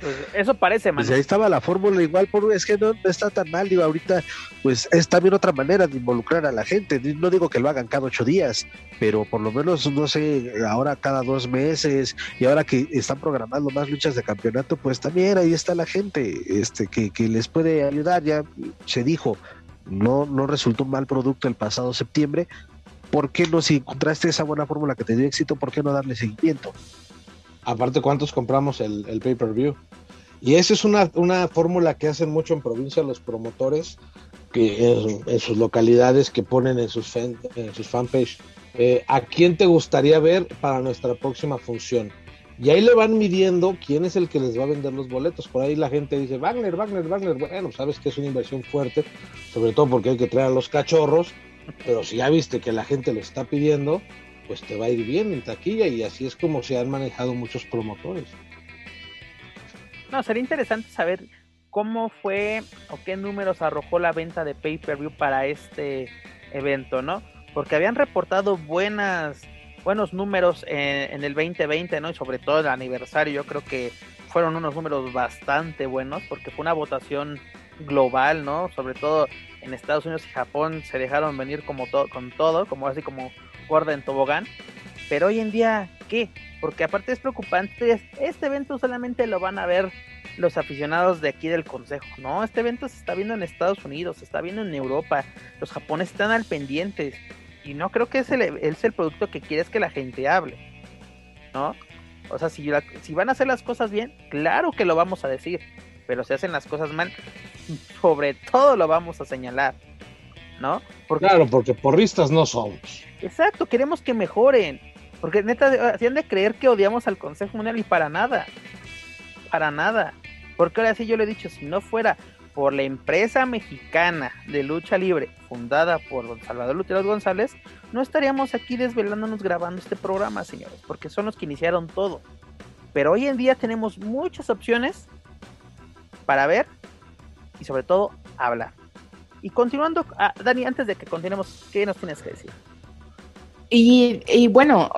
Pues eso parece, man. Pues ahí estaba la fórmula igual, por, es que no, está tan mal, digo, ahorita pues es también otra manera de involucrar a la gente, no digo que lo hagan cada ocho días, pero por lo menos, no sé, ahora cada dos meses, y ahora que están programando más luchas de campeonato, pues también ahí está la gente, este, que, que les puede ayudar, ya se dijo, no, no resultó un mal producto el pasado septiembre, ¿por qué no, si encontraste esa buena fórmula que te dio éxito, por qué no darle seguimiento? Aparte, ¿cuántos compramos el, el pay-per-view? Y esa es una, una fórmula que hacen mucho en provincia los promotores, que en, sus localidades que ponen en sus, fan, en sus fanpage. Eh, ¿A quién te gustaría ver para nuestra próxima función? Y ahí le van midiendo quién es el que les va a vender los boletos. Por ahí la gente dice, Wagner, Wagner, Wagner. Bueno, sabes que es una inversión fuerte, sobre todo porque hay que traer a los cachorros. Pero si ya viste que la gente lo está pidiendo, pues te va a ir bien en taquilla y así es como se han manejado muchos promotores. No, sería interesante saber cómo fue o qué números arrojó la venta de pay-per-view para este evento, ¿no? Porque habían reportado buenas buenos números en, en, el 2020, ¿no? Y sobre todo el aniversario, yo creo que fueron unos números bastante buenos porque fue una votación global, ¿no? Sobre todo en Estados Unidos y Japón se dejaron venir como todo, con todo, como así como guarda en tobogán. Pero hoy en día, ¿qué? Porque aparte es preocupante, este evento solamente lo van a ver los aficionados de aquí del consejo, ¿no? Este evento se está viendo en Estados Unidos, se está viendo en Europa, los japoneses están al pendientes y no creo que es el, es el producto que quieres que la gente hable, ¿no? O sea, si, si van a hacer las cosas bien, claro que lo vamos a decir, pero si hacen las cosas mal, sobre todo lo vamos a señalar, ¿no? Porque, claro, porque porristas no somos. Exacto, queremos que mejoren. Porque neta, hacían de creer que odiamos al Consejo Mundial y para nada. Para nada. Porque ahora sí yo le he dicho, si no fuera por la empresa mexicana de lucha libre fundada por don Salvador Lutero González, no estaríamos aquí desvelándonos grabando este programa, señores, porque son los que iniciaron todo. Pero hoy en día tenemos muchas opciones para ver y sobre todo hablar. Y continuando, ah, Dani, antes de que continuemos, ¿qué nos tienes que decir? Y, y bueno,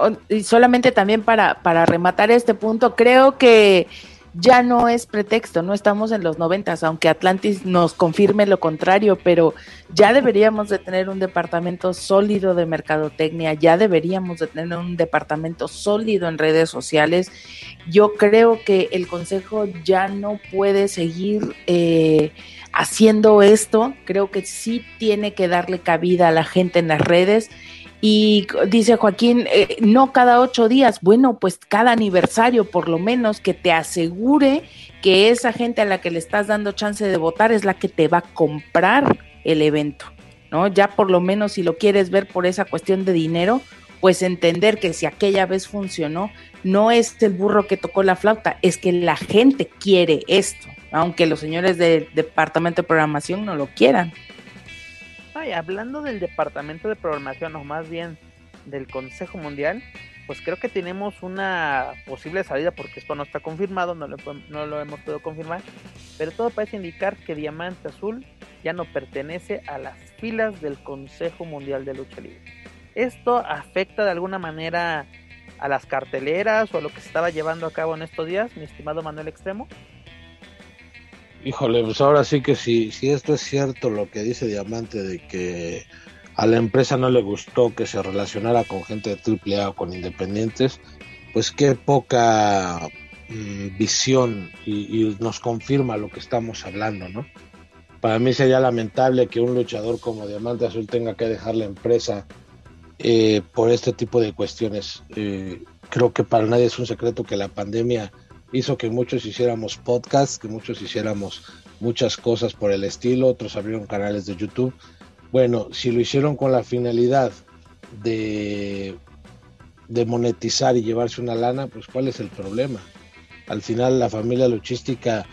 solamente también para, para rematar este punto, creo que ya no es pretexto, no estamos en los noventas, aunque Atlantis nos confirme lo contrario, pero ya deberíamos de tener un departamento sólido de mercadotecnia, ya deberíamos de tener un departamento sólido en redes sociales. Yo creo que el Consejo ya no puede seguir eh, haciendo esto, creo que sí tiene que darle cabida a la gente en las redes. Y dice Joaquín, eh, no cada ocho días, bueno, pues cada aniversario por lo menos que te asegure que esa gente a la que le estás dando chance de votar es la que te va a comprar el evento, ¿no? Ya por lo menos si lo quieres ver por esa cuestión de dinero, pues entender que si aquella vez funcionó, no es el burro que tocó la flauta, es que la gente quiere esto, aunque los señores del departamento de programación no lo quieran hablando del departamento de programación, o más bien del Consejo Mundial, pues creo que tenemos una posible salida porque esto no está confirmado, no lo, no lo hemos podido confirmar, pero todo parece indicar que Diamante Azul ya no pertenece a las filas del Consejo Mundial de Lucha Libre. ¿Esto afecta de alguna manera a las carteleras o a lo que se estaba llevando a cabo en estos días, mi estimado Manuel Extremo? Híjole, pues ahora sí que si, si esto es cierto lo que dice Diamante de que a la empresa no le gustó que se relacionara con gente de AAA o con independientes, pues qué poca mm, visión y, nos confirma lo que estamos hablando, ¿no? Para mí sería lamentable que un luchador como Diamante Azul tenga que dejar la empresa eh, por este tipo de cuestiones. Eh, creo que para nadie es un secreto que la pandemia hizo que muchos hiciéramos podcasts, que muchos hiciéramos muchas cosas por el estilo, otros abrieron canales de YouTube. Bueno, si lo hicieron con la finalidad de, de monetizar y llevarse una lana, pues ¿cuál es el problema? Al final la familia luchística,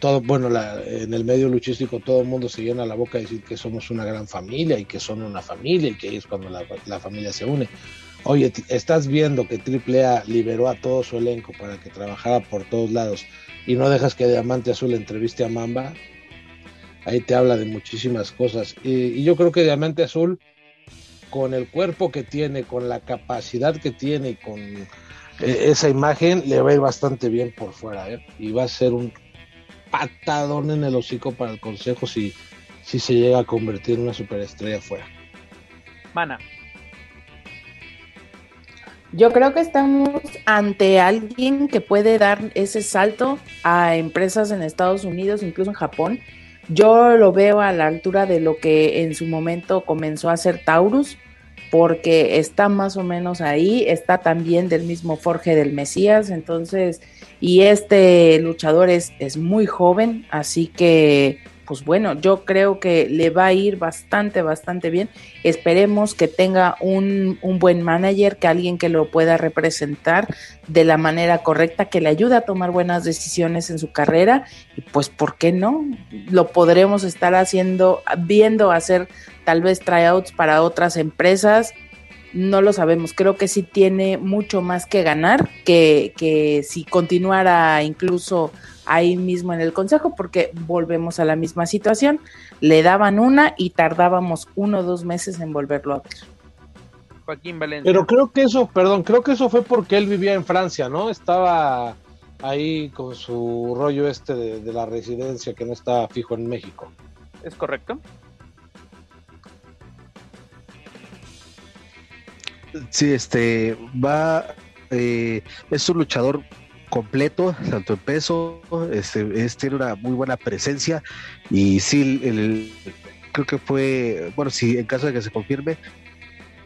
todo, bueno, en el medio luchístico todo el mundo se llena la boca de decir que somos una gran familia y que son una familia y que es cuando la familia se une. Oye, estás viendo que AAA liberó a todo su elenco para que trabajara por todos lados y no dejas que Diamante Azul entreviste a Mamba. Ahí te habla de muchísimas cosas. Y, yo creo que Diamante Azul, con el cuerpo que tiene, con la capacidad que tiene y con eh, esa imagen, le va a ir bastante bien por fuera. ¿eh? Y va a ser un patadón en el hocico para el consejo si, si se llega a convertir en una superestrella fuera. Mana. Yo creo que estamos ante alguien que puede dar ese salto a empresas en Estados Unidos, incluso en Japón. Yo lo veo a la altura de lo que en su momento comenzó a hacer Taurus, porque está más o menos ahí, está también del mismo Forge del Mesías, entonces, y este luchador es, es muy joven, así que pues bueno, yo creo que le va a ir bastante, bastante bien. Esperemos que tenga un, un, buen manager, que alguien que lo pueda representar de la manera correcta, que le ayude a tomar buenas decisiones en su carrera. Y pues, ¿por qué no? Lo podremos estar haciendo, viendo hacer tal vez tryouts para otras empresas. No lo sabemos, creo que sí tiene mucho más que ganar que, que si continuara incluso ahí mismo en el consejo porque volvemos a la misma situación. Le daban una y tardábamos uno o dos meses en volverlo a ver. Joaquín Valencia. Pero creo que eso, perdón, creo que eso fue porque él vivía en Francia, ¿no? Estaba ahí con su rollo este de, de la residencia que no está fijo en México. ¿Es correcto? Sí, este va, eh, es un luchador completo, tanto en peso, este, es, tiene una muy buena presencia. Y sí, el, creo que fue, bueno, si en caso de que se confirme,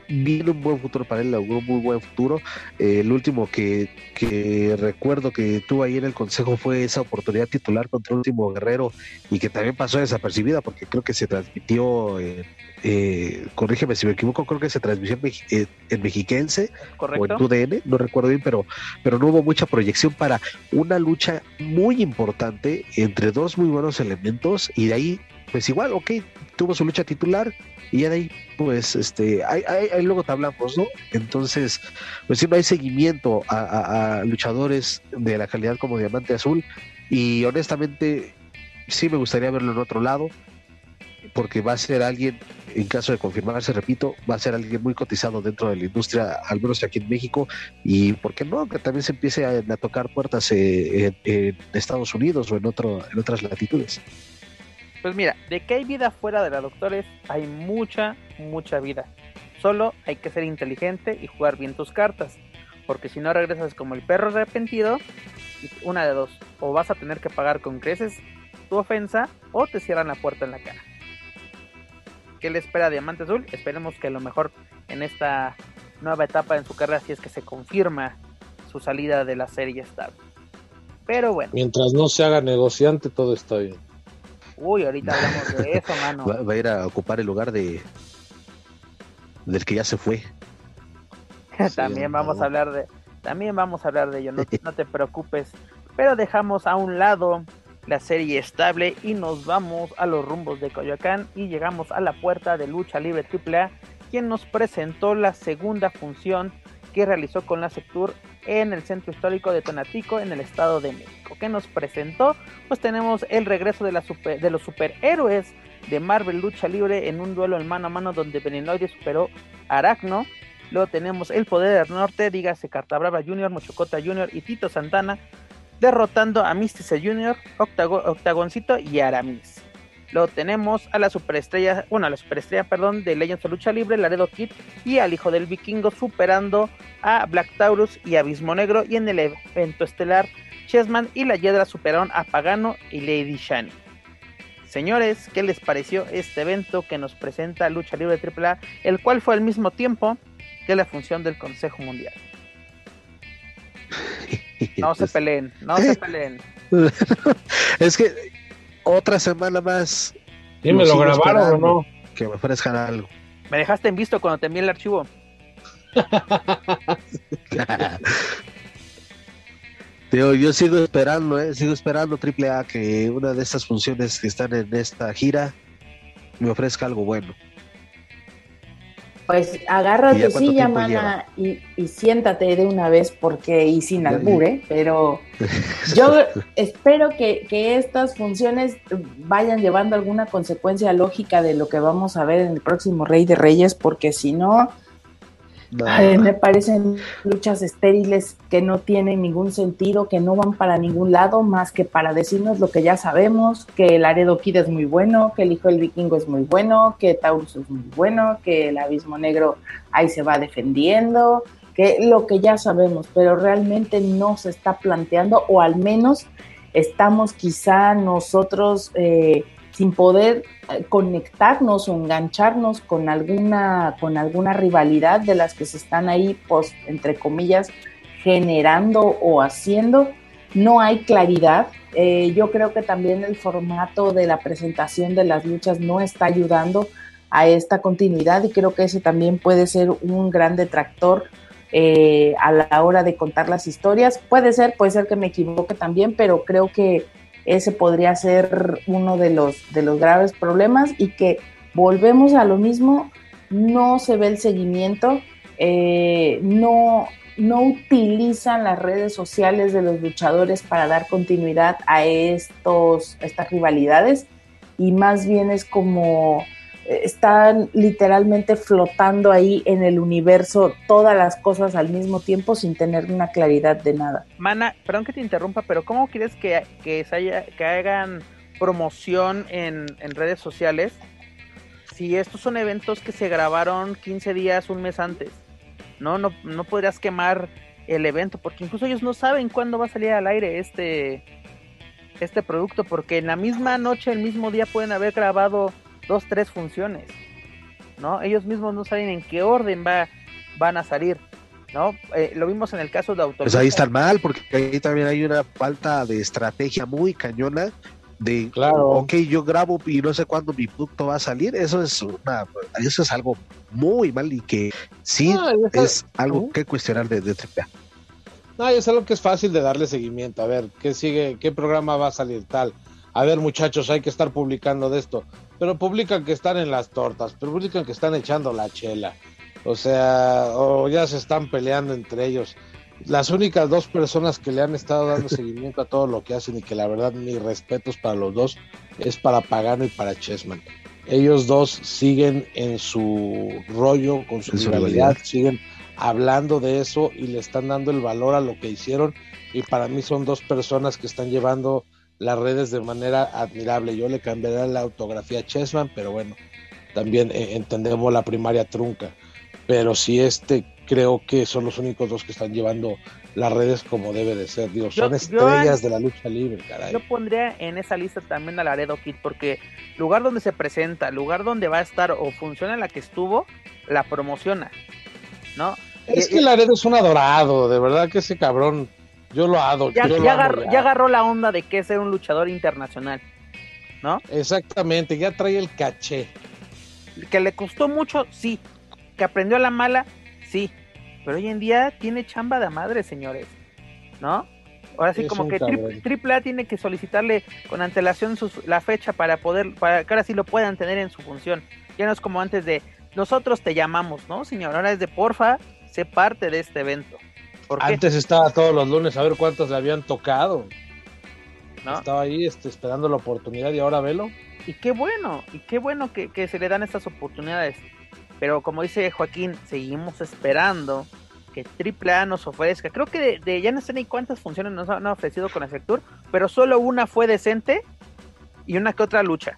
viene un buen futuro para él, un muy buen futuro. Eh, el último que, que, recuerdo que tuvo ahí en el consejo fue esa oportunidad titular contra el último guerrero y que también pasó desapercibida porque creo que se transmitió, eh, corrígeme si me equivoco, creo que se transmitió en, eh, en Mexiquense ¿Correcto? o en UDN, no recuerdo bien, pero, pero no hubo mucha proyección para una lucha muy importante entre dos muy buenos elementos y de ahí, pues igual, ok, tuvo su lucha titular, y de ahí pues este ahí, ahí, luego te hablamos no entonces pues si no hay seguimiento a, luchadores de la calidad como diamante azul y honestamente sí me gustaría verlo en otro lado porque va a ser alguien en caso de confirmarse repito va a ser alguien muy cotizado dentro de la industria al menos aquí en México y por qué no que también se empiece a, a tocar puertas eh, en, en, Estados Unidos o en otro en otras latitudes pues mira, de que hay vida fuera de la doctores, hay mucha, mucha vida. Solo hay que ser inteligente y jugar bien tus cartas. Porque si no regresas como el perro arrepentido, una de dos. O vas a tener que pagar con creces tu ofensa o te cierran la puerta en la cara. ¿Qué le espera a Diamante Azul? Esperemos que lo mejor en esta nueva etapa en su carrera, si es que se confirma su salida de la serie estable. Pero bueno. Mientras no se haga negociante, todo está bien. Uy, ahorita hablamos de [laughs] eso, mano. Va, va, a ir a ocupar el lugar de del que ya se fue. [laughs] también sí, vamos no. a hablar de también vamos a hablar de ello, no, [laughs] no, te preocupes. Pero dejamos a un lado la serie estable y nos vamos a los rumbos de Coyoacán y llegamos a la puerta de Lucha Libre AAA, quien nos presentó la segunda función que realizó con la Sectur en el centro histórico de Tonatico en el estado de México. ¿Qué nos presentó? Pues tenemos el regreso de, los superhéroes de Marvel Lucha Libre en un duelo en mano a mano donde Venenoide superó a Aracno. Luego tenemos el Poder del Norte, dígase Cartabrava Jr., Mochocota Jr. y Tito Santana derrotando a Místice Jr., Octago, Octagoncito y Aramis. Luego tenemos a la superestrella, bueno, a la superestrella, perdón, de Legends of Lucha Libre, Laredo Kid, y al hijo del vikingo superando a Black Taurus y Abismo Negro. Y en el evento estelar, Chessman y la Yedra superaron a Pagano y Lady Shani. Señores, ¿qué les pareció este evento que nos presenta Lucha Libre AAA, el cual fue al mismo tiempo que la función del Consejo Mundial? [laughs] No se peleen, no se peleen. [laughs] es que otra semana más. ¿Y me lo grabaron o no? Que me ofrezcan algo. Me dejaste en visto cuando te envié el archivo. [laughs] Tío, yo sigo esperando, eh, sigo esperando Triple A que una de estas funciones que están en esta gira me ofrezca algo bueno. Pues agárrate silla, mana, y, y, siéntate de una vez, porque, y sin albure, pero [laughs] yo espero que, que, estas funciones vayan llevando alguna consecuencia lógica de lo que vamos a ver en el próximo Rey de Reyes, porque si no, me parecen luchas estériles que no tienen ningún sentido, que no van para ningún lado más que para decirnos lo que ya sabemos, que el Aredo Kid es muy bueno, que el Hijo del Vikingo es muy bueno, que Taurus es muy bueno, que el Abismo Negro ahí se va defendiendo, que lo que ya sabemos, pero realmente no se está planteando, o al menos estamos quizá nosotros... Eh, sin poder eh, conectarnos o engancharnos con alguna, con alguna rivalidad de las que se están ahí, pues, entre comillas, generando o haciendo. No hay claridad. Eh, yo creo que también el formato de la presentación de las luchas no está ayudando a esta continuidad y creo que ese también puede ser un gran detractor eh, a la hora de contar las historias. Puede ser, puede ser que me equivoque también, pero creo que ese podría ser uno de los, de los graves problemas y que volvemos a lo mismo, no se ve el seguimiento, eh, no, no utilizan las redes sociales de los luchadores para dar continuidad a estos, estas rivalidades y más bien es como están literalmente flotando ahí en el universo todas las cosas al mismo tiempo sin tener una claridad de nada. Mana, perdón que te interrumpa, pero ¿cómo quieres que, que, haya, que hagan promoción en, en, redes sociales si estos son eventos que se grabaron 15 días, un mes antes? No, no, no podrías quemar el evento porque incluso ellos no saben cuándo va a salir al aire este, este producto porque en la misma noche, el mismo día pueden haber grabado dos, tres funciones, ¿no? Ellos mismos no saben en qué orden va, van a salir, ¿no? Eh, lo vimos en el caso de Autolista. Pues ahí están mal, porque ahí también hay una falta de estrategia muy cañona de, claro. ok, yo grabo y no sé cuándo mi producto va a salir, eso es una, eso es algo muy mal y que sí es algo que cuestionar de, de No, es algo que es fácil de darle seguimiento, a ver, ¿qué sigue, qué programa va a salir tal? A ver, muchachos, hay que estar publicando de esto pero publican que están en las tortas, pero publican que están echando la chela. O sea, o ya se están peleando entre ellos. Las únicas dos personas que le han estado dando [laughs] seguimiento a todo lo que hacen y que la verdad mis respetos para los dos es para Pagano y para Chessman. Ellos dos siguen en su rollo con su rivalidad, siguen hablando de eso y le están dando el valor a lo que hicieron y para mí son dos personas que están llevando las redes de manera admirable. Yo le cambiaría la autografía a Chessman, pero bueno, también eh, entendemos la primaria trunca. Pero si este creo que son los únicos dos que están llevando las redes como debe de ser. Digo, son estrellas de la lucha libre, caray. Yo pondría en esa lista también a Laredo Kid, porque lugar donde se presenta, lugar donde va a estar o funciona la que estuvo, la promociona, ¿no? Es que Laredo es un adorado, de verdad que ese cabrón yo lo adoro. Ya, agarró, la onda de que es ser un luchador internacional, ¿no? Exactamente, ya trae el caché. Que le costó mucho, sí. Que aprendió a la mala, sí. Pero hoy en día tiene chamba de madre, señores, ¿no? Ahora sí, como que triple, A tiene que solicitarle con antelación la fecha para poder, para que ahora sí lo puedan tener en su función. Ya no es como antes de nosotros te llamamos, ¿no, señor? Ahora es de porfa, sé parte de este evento. Antes estaba todos los lunes a ver cuántos le habían tocado. Estaba ahí este, esperando la oportunidad y ahora velo. Y qué bueno, y qué bueno que, se le dan estas oportunidades. Pero como dice Joaquín, seguimos esperando que AAA nos ofrezca. Creo que de, ya no sé ni cuántas funciones nos han ofrecido con Efectur, pero solo una fue decente y una que otra lucha.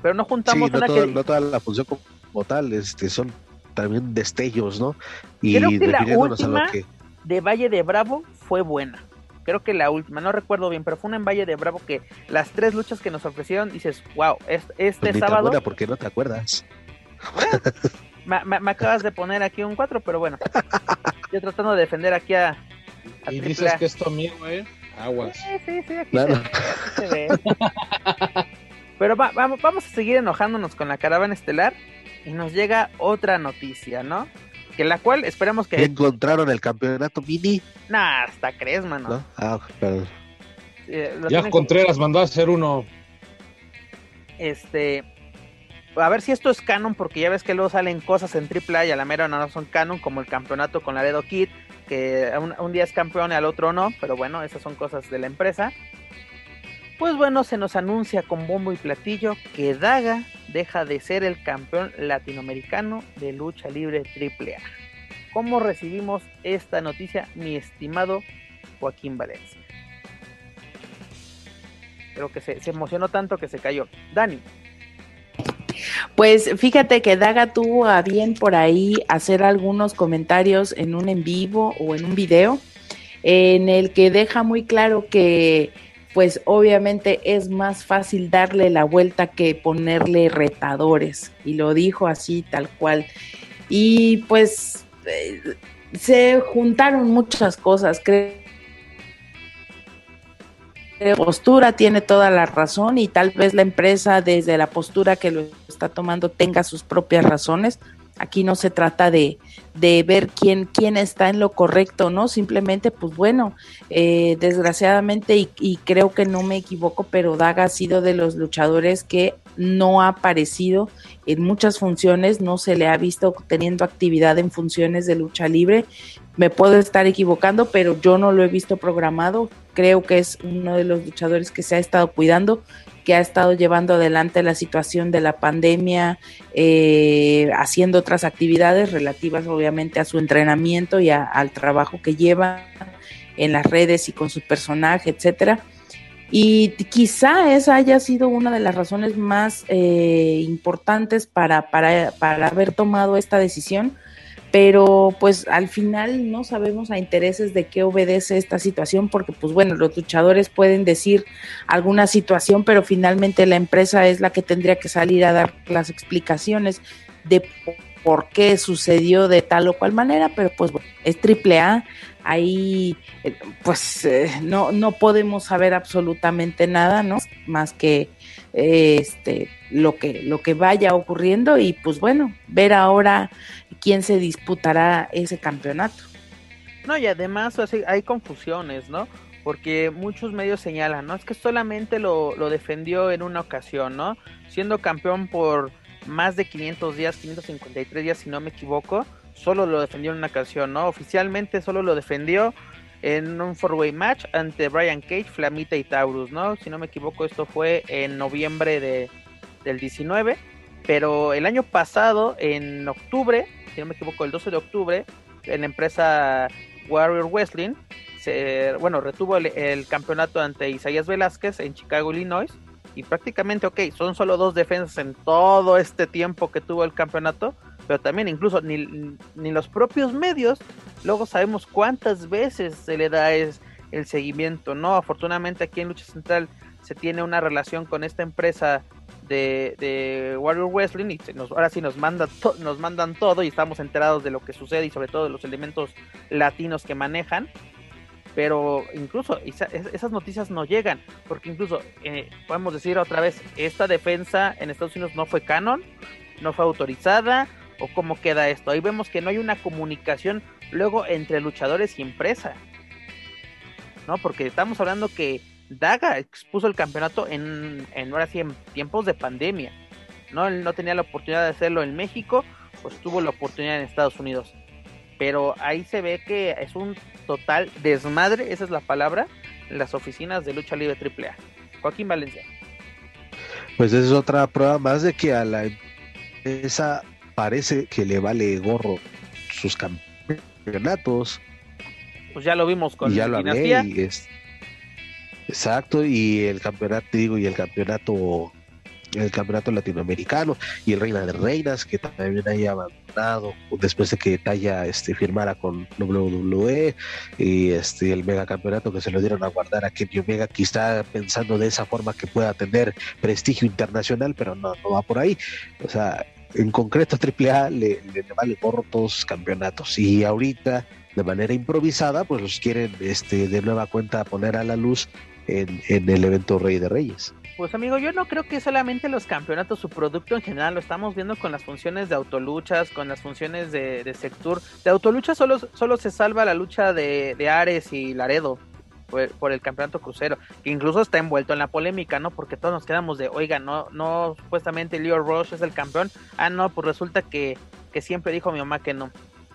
Pero no juntamos una que... no toda la función como tal, este, son también destellos, ¿no? Y Creo que la última, que de Valle de Bravo fue buena. Creo que la última, no recuerdo bien, pero fue una en Valle de Bravo que las tres luchas que nos ofrecieron, dices, wow, este, este sábado. Te porque no te acuerdas. [laughs] me, acabas de poner aquí un 4, pero bueno. Yo tratando de defender aquí a. y dices que esto mío, ¿eh? Aguas. Sí, sí, sí, aquí, se, ve. [laughs] pero vamos, vamos a seguir enojándonos con la caravana estelar. Y nos llega otra noticia, ¿no? Que la cual esperemos que... ¿Encontraron el campeonato mini? Nah, hasta crees, mano. Ah, perdón. ya Contreras mandó a hacer uno. Este... a ver si esto es canon, porque ya ves que luego salen cosas en AAA y a la mera no son canon, como el campeonato con Laredo Kid, que un, día es campeón y al otro no, pero bueno, esas son cosas de la empresa. Pues bueno, se nos anuncia con bombo y platillo que Daga deja de ser el campeón latinoamericano de lucha libre AAA. ¿Cómo recibimos esta noticia, mi estimado Joaquín Valencia? Creo que se, se emocionó tanto que se cayó. Dani. Pues fíjate que Daga tuvo a bien por ahí hacer algunos comentarios en un en vivo o en un video en el que deja muy claro que pues obviamente es más fácil darle la vuelta que ponerle retadores. Y lo dijo así tal cual. Y pues eh, se juntaron muchas cosas creo. Postura tiene toda la razón y tal vez la empresa desde la postura que lo está tomando tenga sus propias razones. Aquí no se trata de, de ver quién, quién está en lo correcto, ¿no? Simplemente, pues bueno, eh, desgraciadamente, y, y, creo que no me equivoco, pero Daga ha sido de los luchadores que no ha aparecido en muchas funciones, no se le ha visto teniendo actividad en funciones de lucha libre. Me puedo estar equivocando, pero yo no lo he visto programado. Creo que es uno de los luchadores que se ha estado cuidando, que ha estado llevando adelante la situación de la pandemia, eh, haciendo otras actividades relativas obviamente a su entrenamiento y al trabajo que lleva en las redes y con su personaje, etcétera. Y quizá esa haya sido una de las razones más eh, importantes para, para, para haber tomado esta decisión, pero pues al final no sabemos a intereses de qué obedece esta situación, porque pues bueno, los luchadores pueden decir alguna situación, pero finalmente la empresa es la que tendría que salir a dar las explicaciones de por qué sucedió de tal o cual manera, pero pues bueno, es triple A, ahí eh, pues eh, no, no podemos saber absolutamente nada, ¿no? Más que este lo que lo que vaya ocurriendo y pues bueno, ver ahora quién se disputará ese campeonato. No, y además hay confusiones, ¿no? Porque muchos medios señalan, ¿no? Es que solamente lo, lo defendió en una ocasión, ¿no? Siendo campeón por más de 500 días, 553 días si no me equivoco, solo lo defendió en una ocasión, ¿no? Oficialmente solo lo defendió en un four-way match ante Brian Cage, Flamita y Taurus, ¿no? Si no me equivoco, esto fue en noviembre de, del 19, pero el año pasado, en octubre, si no me equivoco, el 12 de octubre, en la empresa Warrior Wrestling, se, bueno, retuvo el, campeonato ante Isaías Velázquez en Chicago, Illinois, y prácticamente, ok, son solo dos defensas en todo este tiempo que tuvo el campeonato, pero también incluso ni, ni los propios medios, luego sabemos cuántas veces se le da es, el seguimiento, ¿no? Afortunadamente aquí en Lucha Central se tiene una relación con esta empresa de, de Warrior Wrestling y ahora sí nos, manda nos mandan todo y estamos enterados de lo que sucede y sobre todo de los elementos latinos que manejan. Pero incluso esas noticias no llegan, porque incluso eh, podemos decir otra vez, esta defensa en Estados Unidos no fue canon, no fue autorizada, o cómo queda esto. Ahí vemos que no hay una comunicación luego entre luchadores y empresa. ¿No? Porque estamos hablando que Daga expuso el campeonato en, en ahora sí, en tiempos de pandemia. ¿no? Él no tenía la oportunidad de hacerlo en México, pues tuvo la oportunidad en Estados Unidos. Pero ahí se ve que es un total desmadre, esa es la palabra, en las oficinas de lucha libre AAA. Joaquín Valencia. Pues esa es otra prueba más de que a la empresa parece que le vale gorro sus campeonatos. Pues ya lo vimos con y ya lo es, exacto, y el campeonato, digo, y el campeonato el campeonato latinoamericano y el Reina de Reinas que también haya abandonado después de que Taya este firmara con WWE y este el megacampeonato que se lo dieron a guardar a Kenny Omega está pensando de esa forma que pueda tener prestigio internacional pero no, no va por ahí. O sea en concreto AAA le, le, le vale porro todos sus campeonatos. Y ahorita de manera improvisada pues los quieren este de nueva cuenta poner a la luz en, el evento Rey de Reyes. Pues amigo, yo no creo que solamente los campeonatos, su producto en general, lo estamos viendo con las funciones de autoluchas, con las funciones de, de. De autolucha solo, solo se salva la lucha de, de Ares y Laredo por, el campeonato crucero, que incluso está envuelto en la polémica, ¿no? Porque todos nos quedamos de, oiga, no, no, supuestamente Leo Rush es el campeón. Ah, no, pues resulta que, que siempre dijo mi mamá que no.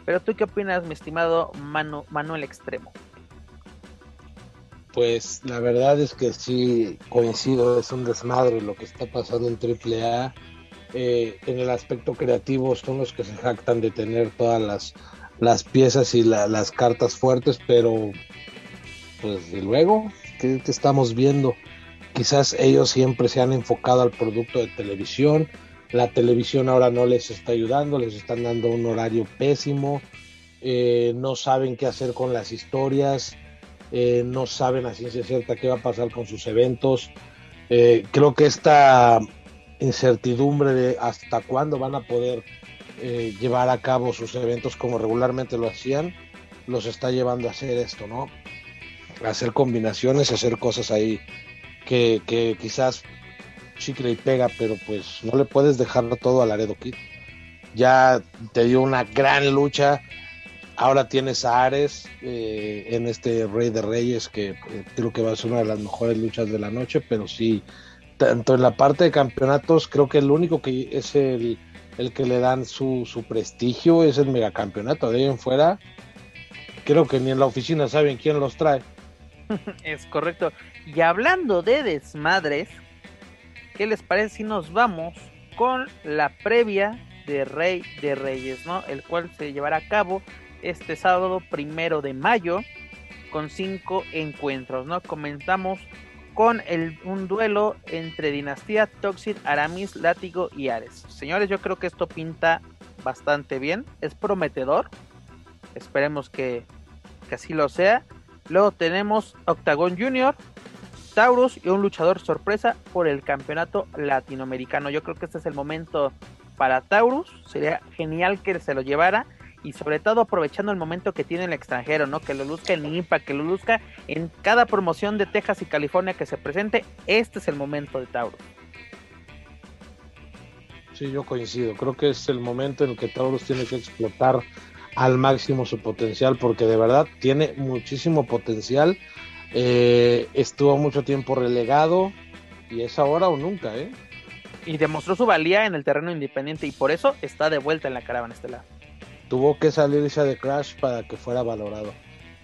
Pero tú qué opinas, mi estimado Manu, Manuel Extremo? Pues la verdad es que sí coincido, es un desmadre lo que está pasando en AAA. Eh, en el aspecto creativo son los que se jactan de tener todas las, las piezas y las cartas fuertes, pero pues y luego, ¿qué, estamos viendo? Quizás ellos siempre se han enfocado al producto de televisión, la televisión ahora no les está ayudando, les están dando un horario pésimo, eh, no saben qué hacer con las historias, eh, no saben a ciencia cierta qué va a pasar con sus eventos. Eh, creo que esta incertidumbre de hasta cuándo van a poder eh, llevar a cabo sus eventos como regularmente lo hacían, los está llevando a hacer esto, ¿no? A hacer combinaciones, hacer cosas ahí que, que quizás chicle y pega, pero pues no le puedes dejar todo a Laredo Kid. Ya te dio una gran lucha Ahora tienes a Ares eh, en este Rey de Reyes, que eh, creo que va a ser una de las mejores luchas de la noche, pero sí, tanto en la parte de campeonatos, creo que el único que es el, que le dan su, su prestigio es el megacampeonato. De ahí en fuera, creo que ni en la oficina saben quién los trae. [laughs] Es correcto. Y hablando de desmadres, ¿qué les parece si nos vamos con la previa de Rey de Reyes, ¿no? El cual se llevará a cabo este sábado primero de mayo con cinco encuentros, ¿no? Comenzamos con un duelo entre Dinastía, Toxic, Aramis, Látigo y Ares. Señores, yo creo que esto pinta bastante bien, es prometedor. Esperemos que, que así lo sea. Luego tenemos Octagon Junior, Taurus y un luchador sorpresa por el campeonato latinoamericano. Yo creo que este es el momento para Taurus. Sería genial que se lo llevara y sobre todo aprovechando el momento que tiene el extranjero, ¿no? Que lo luzca en IMPA, que lo luzca en cada promoción de Texas y California que se presente. Este es el momento de Taurus. Sí, yo coincido. Creo que es el momento en el que Taurus tiene que explotar al máximo su potencial, porque de verdad tiene muchísimo potencial. Eh, estuvo mucho tiempo relegado y es ahora o nunca, ¿eh? Y demostró su valía en el terreno independiente y por eso está de vuelta en la caravana estelar tuvo que salirse de Crash para que fuera valorado.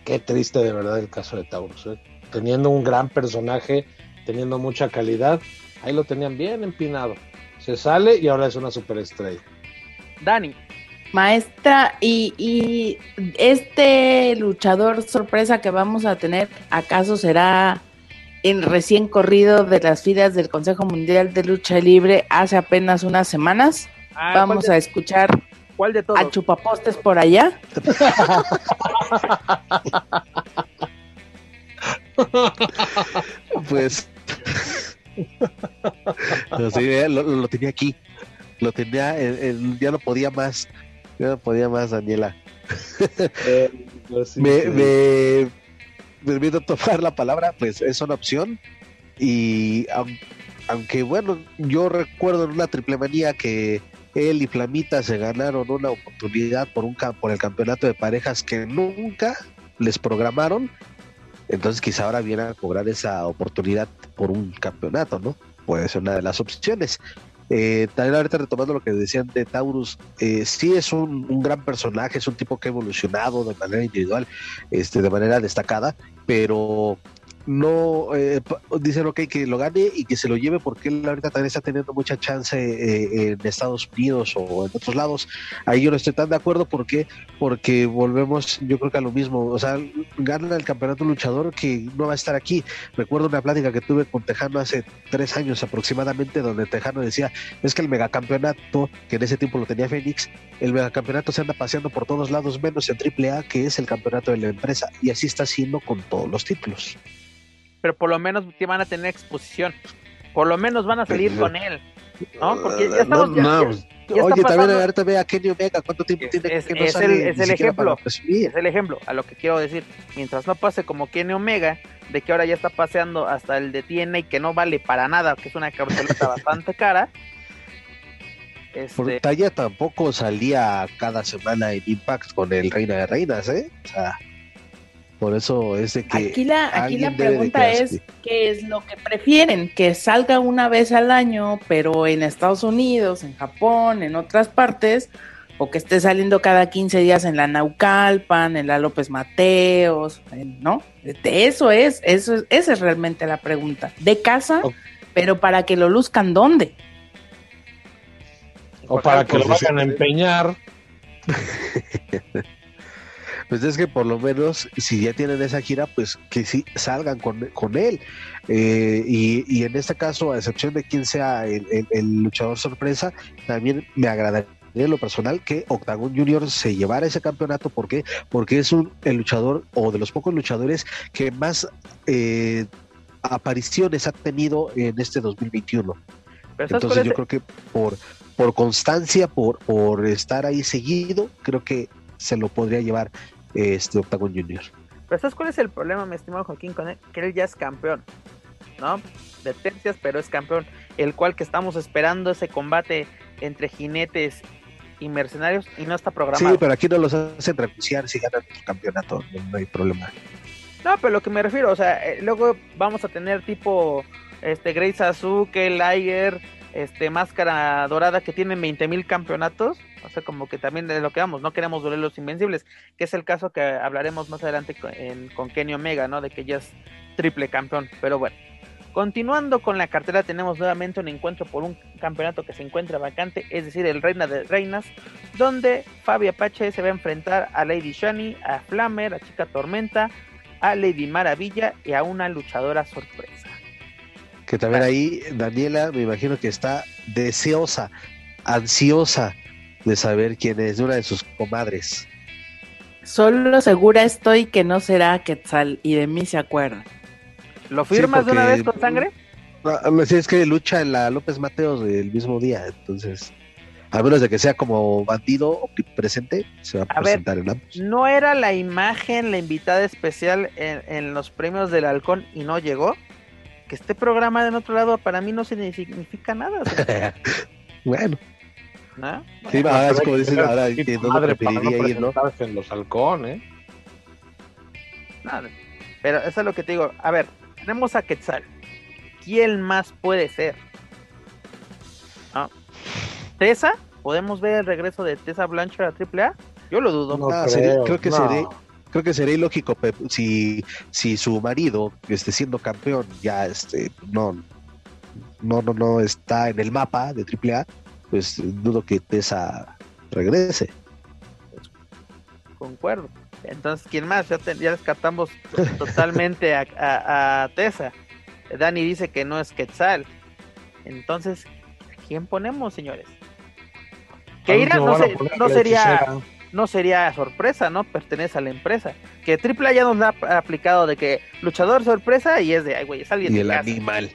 Qué triste de verdad el caso de Taurus. ¿eh? Teniendo un gran personaje, teniendo mucha calidad, ahí lo tenían bien empinado. Se sale y ahora es una superestrella. Dani. Maestra, y, y este luchador sorpresa que vamos a tener, ¿acaso será el recién corrido de las filas del Consejo Mundial de Lucha Libre hace apenas unas semanas? Ah, vamos a escuchar ¿Cuál de todos? ¿A chupapostes por allá? [laughs] pues. lo, tenía aquí. Lo tenía. ya no podía más. Ya no podía más, Daniela. Eh, pues me, me, me tomar la palabra, pues es una opción. Y aunque, bueno, yo recuerdo en una triple manía que él y Flamita se ganaron una oportunidad por, el campeonato de parejas que nunca les programaron. Entonces quizá ahora viene a cobrar esa oportunidad por un campeonato, ¿no? Puede ser una de las opciones. Eh, también ahorita retomando lo que decían de Taurus, eh, sí es un, un, gran personaje, es un tipo que ha evolucionado de manera individual, este, de manera destacada, pero no eh, dicen ok que lo gane y que se lo lleve porque él ahorita también está teniendo mucha chance eh, en Estados Unidos o en otros lados. Ahí yo no estoy tan de acuerdo porque porque volvemos yo creo que a lo mismo o sea gana el campeonato luchador que no va a estar aquí. Recuerdo una plática que tuve con Tejano hace tres años aproximadamente donde Tejano decía es que el megacampeonato que en ese tiempo lo tenía Fénix el megacampeonato se anda paseando por todos lados menos en AAA que es el campeonato de la empresa y así está siendo con todos los títulos pero por lo menos van a tener exposición. Por lo menos van a salir con él. ¿No? Porque ya estamos. Oye, también ahorita ve a Kenny Omega, ¿cuánto tiempo tiene es, que no es el, es el ejemplo. Es el ejemplo a lo que quiero decir. Mientras no pase como Kenny Omega, de que ahora ya está paseando hasta el de TNA y que no vale para nada, que es una carteleta [laughs] bastante cara. Este... Por talla tampoco salía cada semana en Impact con el Reina de Reinas, ¿eh? O sea Por eso es de que. Aquí la, aquí la pregunta es: ¿qué es lo que prefieren? ¿Que salga una vez al año, pero en Estados Unidos, en Japón, en otras partes? ¿O que esté saliendo cada 15 días en la Naucalpan, en la López Mateos? ¿No? De eso es, eso es, esa es realmente la pregunta. De casa, pero para que lo luzcan, ¿dónde? O para que lo vayan a empeñar. [laughs] pues es que por lo menos si ya tienen esa gira, pues que sí salgan con, con él. Eh, y, en este caso, a excepción de quien sea el, luchador sorpresa, también me agradaría en lo personal que Octagon Junior se llevara ese campeonato. ¿Por qué? Porque es un, el luchador o de los pocos luchadores que más eh, apariciones ha tenido en este 2021. Entonces yo creo que por, por constancia, por, por estar ahí seguido, creo que se lo podría llevar este Octagon Junior. Pero ¿sabes cuál es el problema, mi estimado Joaquín, con él? Que él ya es campeón, ¿no? De tercias, pero es campeón. El cual que estamos esperando ese combate entre jinetes y mercenarios y no está programado. Sí, pero aquí no los hacen renunciar si ganan el campeonato, no, hay problema. No, pero lo que me refiero, o sea, eh, luego vamos a tener tipo este Grace Azuke, Liger, este Máscara Dorada que tienen 20 mil campeonatos, o sea, como que también de lo que vamos, no queremos doler los invencibles, que es el caso que hablaremos más adelante con, con Kenny Omega, ¿no? De que ya es triple campeón, pero bueno. Continuando con la cartera, tenemos nuevamente un encuentro por un campeonato que se encuentra vacante, es decir, el Reina de Reinas, donde Fabi Apache se va a enfrentar a Lady Shani, a Flammer, a Chica Tormenta, a Lady Maravilla y a una luchadora sorpresa. Que también ahí Daniela me imagino que está deseosa, ansiosa de saber quién es, una de sus comadres. Solo segura estoy que no será Quetzal y de mí se acuerda. ¿Lo firmas de una vez con sangre? No, es que lucha en la López Mateos el mismo día, entonces, a menos de que sea como bandido presente, se va a, presentar en ambos. ¿No era la imagen la invitada especial en, en los premios del Halcón y no llegó? Que esté programada en otro lado para mí no significa nada. [laughs] bueno. ¿No? Sí, ahora es como dicen, ahora dónde preferiría ir, ¿no? en los halcones. Nada. Pero eso es lo que te digo. A ver, tenemos a Quetzal. ¿Quién más puede ser? ¿No? ¿Tessa? ¿Podemos ver el regreso de Tessa Blanchard a AAA? Yo lo dudo. No, ah, creo, que sería creo que sería ilógico si, si su marido, esté siendo campeón, ya este, no, no, no, no está en el mapa de AAA, pues dudo que Tessa regrese. Concuerdo. Entonces, ¿quién más? Ya, descartamos [laughs] totalmente a, a, Tessa. Dani dice que no es Quetzal. Entonces, ¿quién ponemos, señores? Keira no, no sería no sería sorpresa, ¿no? Pertenece a la empresa. Que AAA ya nos ha aplicado de que luchador sorpresa y es de, ay, güey, es alguien Y el animal.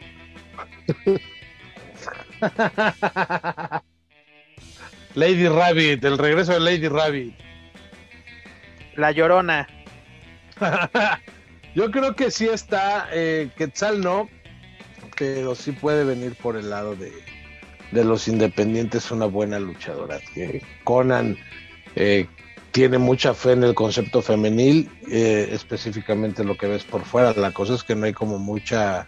[laughs] Lady Rabbit, el regreso de Lady Rabbit. La llorona. [laughs] Yo creo que sí está, eh, Quetzal no, pero sí puede venir por el lado de, de los independientes una buena luchadora. Que Conan eh, tiene mucha fe en el concepto femenil, eh, específicamente lo que ves por fuera. La cosa es que no hay como mucha,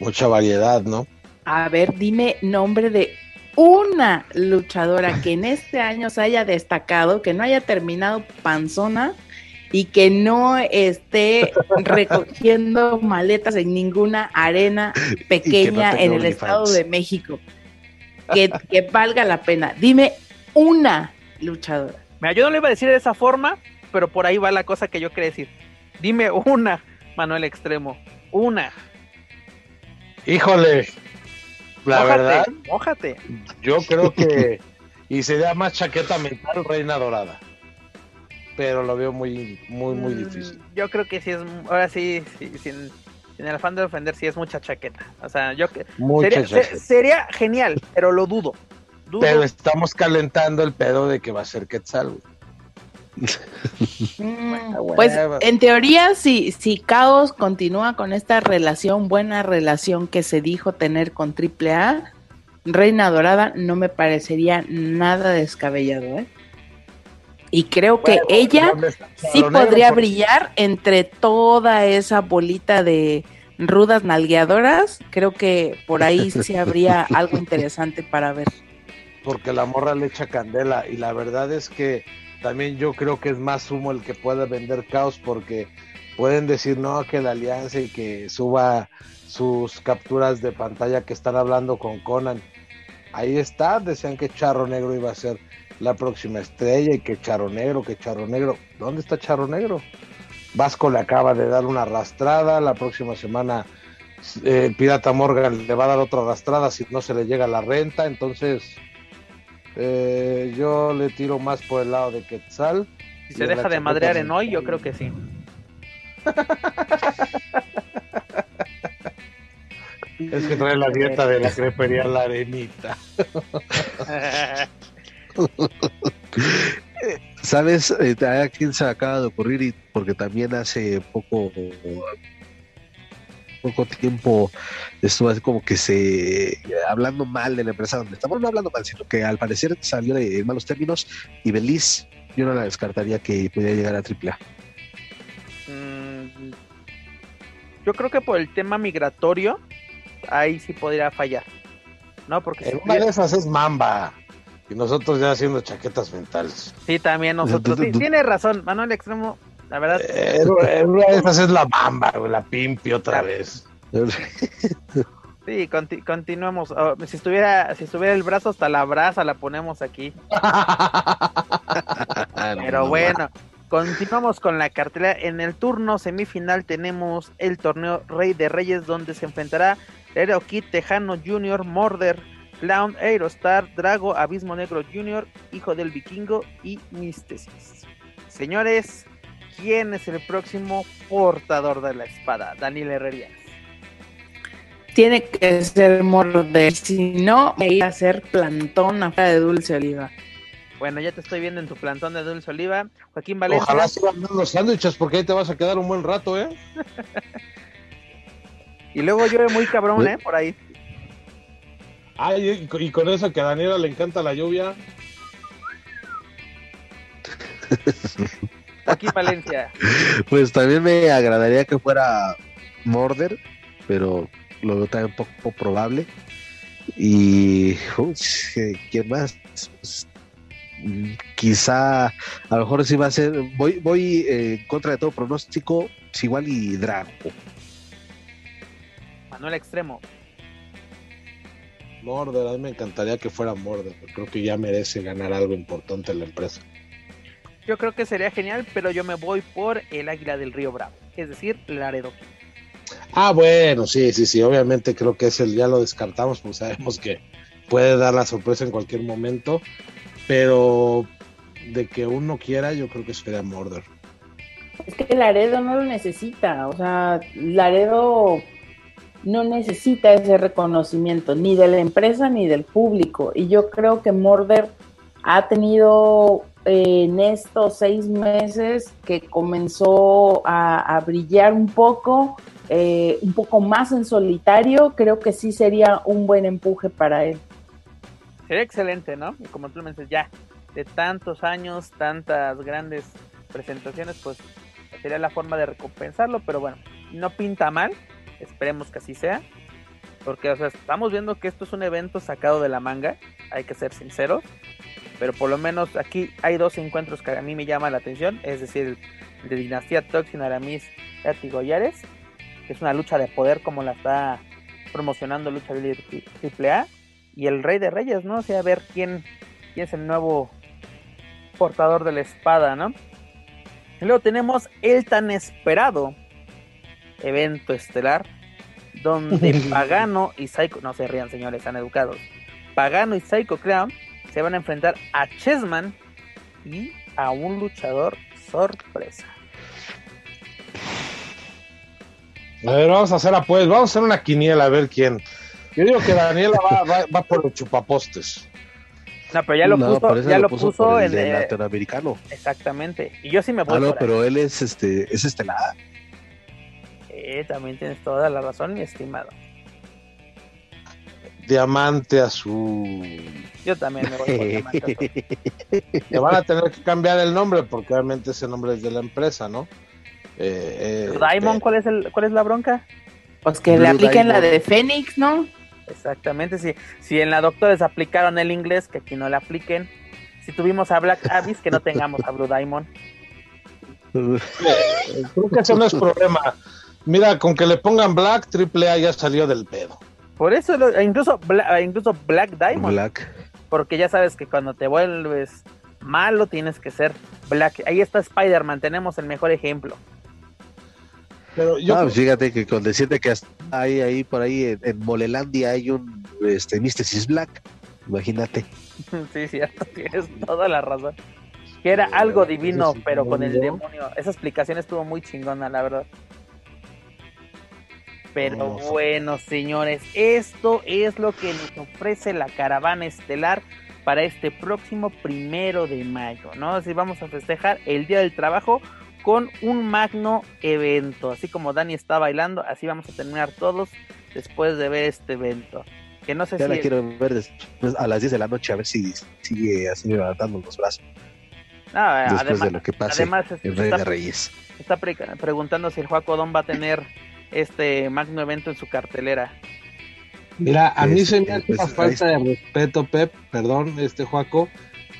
mucha variedad, ¿no? A ver, dime nombre de una luchadora que en este año se haya destacado, que no haya terminado panzona y que no esté recogiendo maletas en ninguna arena [laughs] pequeña en el Estado de México. Que, que valga la pena. Dime una luchadora. Mira, yo no le iba a decir de esa forma, pero por ahí va la cosa que yo quería decir. Dime una, Manuel Extremo. Una. Híjole. La verdad. Mójate. Yo creo que. y sería más chaqueta mental, Reina Dorada. Pero lo veo muy, muy, muy mm, difícil. Yo creo que sí es. Ahora sí, sin, el afán de ofender, sí es mucha chaqueta. O sea, yo. Sería, sería genial, pero lo dudo. Pero estamos calentando el pedo de que va a ser Quetzal. [laughs] Mm, pues en teoría, si, si Caos continúa con esta relación, buena relación que se dijo tener con AAA, Reina Dorada no me parecería nada descabellado, ¿eh? Y creo que ella sí podría brillar entre toda esa bolita de rudas nalgueadoras. Creo que por ahí sí habría [laughs] algo interesante para ver. Porque la morra le echa candela y la verdad es que también yo creo que es más humo el que pueda vender caos porque pueden decir no que la alianza y que suba sus capturas de pantalla que están hablando con Conan. Ahí está, decían que Charro Negro iba a ser la próxima estrella y que Charro Negro, que Charro Negro. ¿Dónde está Charro Negro? Vasco le acaba de dar una arrastrada, la próxima semana eh, Pirata Morgan le va a dar otra arrastrada si no se le llega la renta, entonces eh, yo le tiro más por el lado de Quetzal. Si se deja de madrear en hoy, yo creo que sí. [laughs] es que trae la dieta de la crepería La Arenita. [laughs] ¿Sabes? Eh, a quién se acaba de ocurrir y porque también hace poco poco tiempo estuvo así como que se hablando mal de la empresa donde estamos no hablando mal sino que al parecer salió de malos términos y Beliz yo no la descartaría que pudiera llegar a AAA mm, yo creo que por el tema migratorio ahí sí podría fallar no porque en una de esas es Mamba y nosotros ya haciendo chaquetas mentales. Sí, también nosotros. [laughs] Sí, tiene razón, Manuel Extremo, la verdad. Eh, una de esas es la bamba, la pimpi otra vez. [laughs] Sí, continuamos. Oh, si estuviera, si estuviera el brazo hasta la brasa la ponemos aquí. [laughs] Pero bueno, continuamos con la cartelera. En el turno semifinal tenemos el torneo Rey de Reyes donde se enfrentará Hero Kid Tejano Jr. Morder Clown, Aerostar, Drago, Abismo Negro Jr., Hijo del Vikingo y Místesis. Señores, ¿quién es el próximo portador de la espada? Daniel Herrerías. Tiene que ser Morder, si no, me iba a hacer plantón afuera de Dulce Oliva. Bueno, ya te estoy viendo en tu plantón de Dulce Oliva. Joaquín Valencia. Ojalá sigan los sándwiches porque ahí te vas a quedar un buen rato, ¿eh? [laughs] y luego llueve muy cabrón, ¿eh? Por ahí. Ay, y con eso que a Daniela le encanta la lluvia. [laughs] Aquí Valencia. [laughs] Pues también me agradaría que fuera Morder, pero lo veo también poco probable. Y ¿quién más? Pues, quizá a lo mejor sí va a ser. Voy, voy eh, en contra de todo pronóstico, igual y Drago. Manuel Extremo. Morder, a mí me encantaría que fuera Morder, creo que ya merece ganar algo importante en la empresa. Yo creo que sería genial, pero yo me voy por el Águila del Río Bravo, es decir, Laredo. Ah, bueno, sí, sí, sí, obviamente creo que ese ya lo descartamos, pues sabemos que puede dar la sorpresa en cualquier momento, pero de que uno quiera, yo creo que sería Morder. Es que Laredo no lo necesita, o sea, Laredo no necesita ese reconocimiento ni de la empresa ni del público. Y yo creo que Morder ha tenido en estos seis meses que comenzó a, brillar un poco, eh, un poco más en solitario, creo que sí sería un buen empuje para él. Sería excelente, ¿no? Como tú me dices, ya, de tantos años, tantas grandes presentaciones, pues sería la forma de recompensarlo, pero bueno, no pinta mal Esperemos que así sea. Porque, o sea, estamos viendo que esto es un evento sacado de la manga, hay que ser sinceros. Pero por lo menos aquí hay dos encuentros que a mí me llaman la atención, es decir, el de Dinastía Toxin Aramis y Goyares, que es una lucha de poder como la está promocionando Lucha Libre AAA, y el Rey de Reyes, ¿no? O sea, a ver quién, quién es el nuevo portador de la espada, ¿no? Y luego tenemos el tan esperado evento estelar donde [laughs] Pagano y Psycho, no se rían señores, están educados. Pagano y Psycho Clown se van a enfrentar a Chessman y a un luchador sorpresa. A ver, vamos a hacer pues, vamos a hacer una quiniela a ver quién. Yo digo que Daniela va, va, por los chupapostes. No, pero ya lo puso, ya lo puso, en el latinoamericano. Exactamente. Y yo sí me voy. Ah, no, pero él es este, es estelar también tienes toda la razón, mi estimado. Diamante a su. Yo también me voy [laughs] Le van a tener que cambiar el nombre porque obviamente ese nombre es de la empresa, ¿no? Eh, eh Diamond, eh, ¿cuál es el, cuál es la bronca? Pues que le apliquen la de Fénix, ¿no? Exactamente, si, si en la doctores aplicaron el inglés, que aquí no le apliquen. Si tuvimos a Black Abyss, que no tengamos a Blue Diamond. [laughs] Creo que eso no es problema. Mira, con que le pongan Black, Triple A ya salió del pedo. Por eso, incluso, Black, incluso Black Diamond. Black. Porque ya sabes que cuando te vuelves malo tienes que ser Black. Ahí está Spider-Man, tenemos el mejor ejemplo. Pero yo ah, pues fíjate que con decirte que hay ahí por ahí en, Molelandia hay un este Mystesis Black, imagínate. [laughs] sí, cierto, tienes toda la razón. Que era algo divino, pero con el demonio. Esa explicación estuvo muy chingona, la verdad. Pero bueno, señores, esto es lo que nos ofrece la caravana estelar para este próximo primero de mayo, ¿no? Así vamos a festejar el Día del Trabajo con un magno evento. Así como Dani está bailando, así vamos a terminar todos después de ver este evento. Que no sé ya la quiero ver a las 10 de la noche a ver si sigue así levantando los brazos. después además, de lo que pase además, el Rey de Reyes. Está preguntando si el Juaco Don va a tener este magno evento en su cartelera. Mira, a mí se me hace una falta de respeto, Pep, perdón, este Juaco,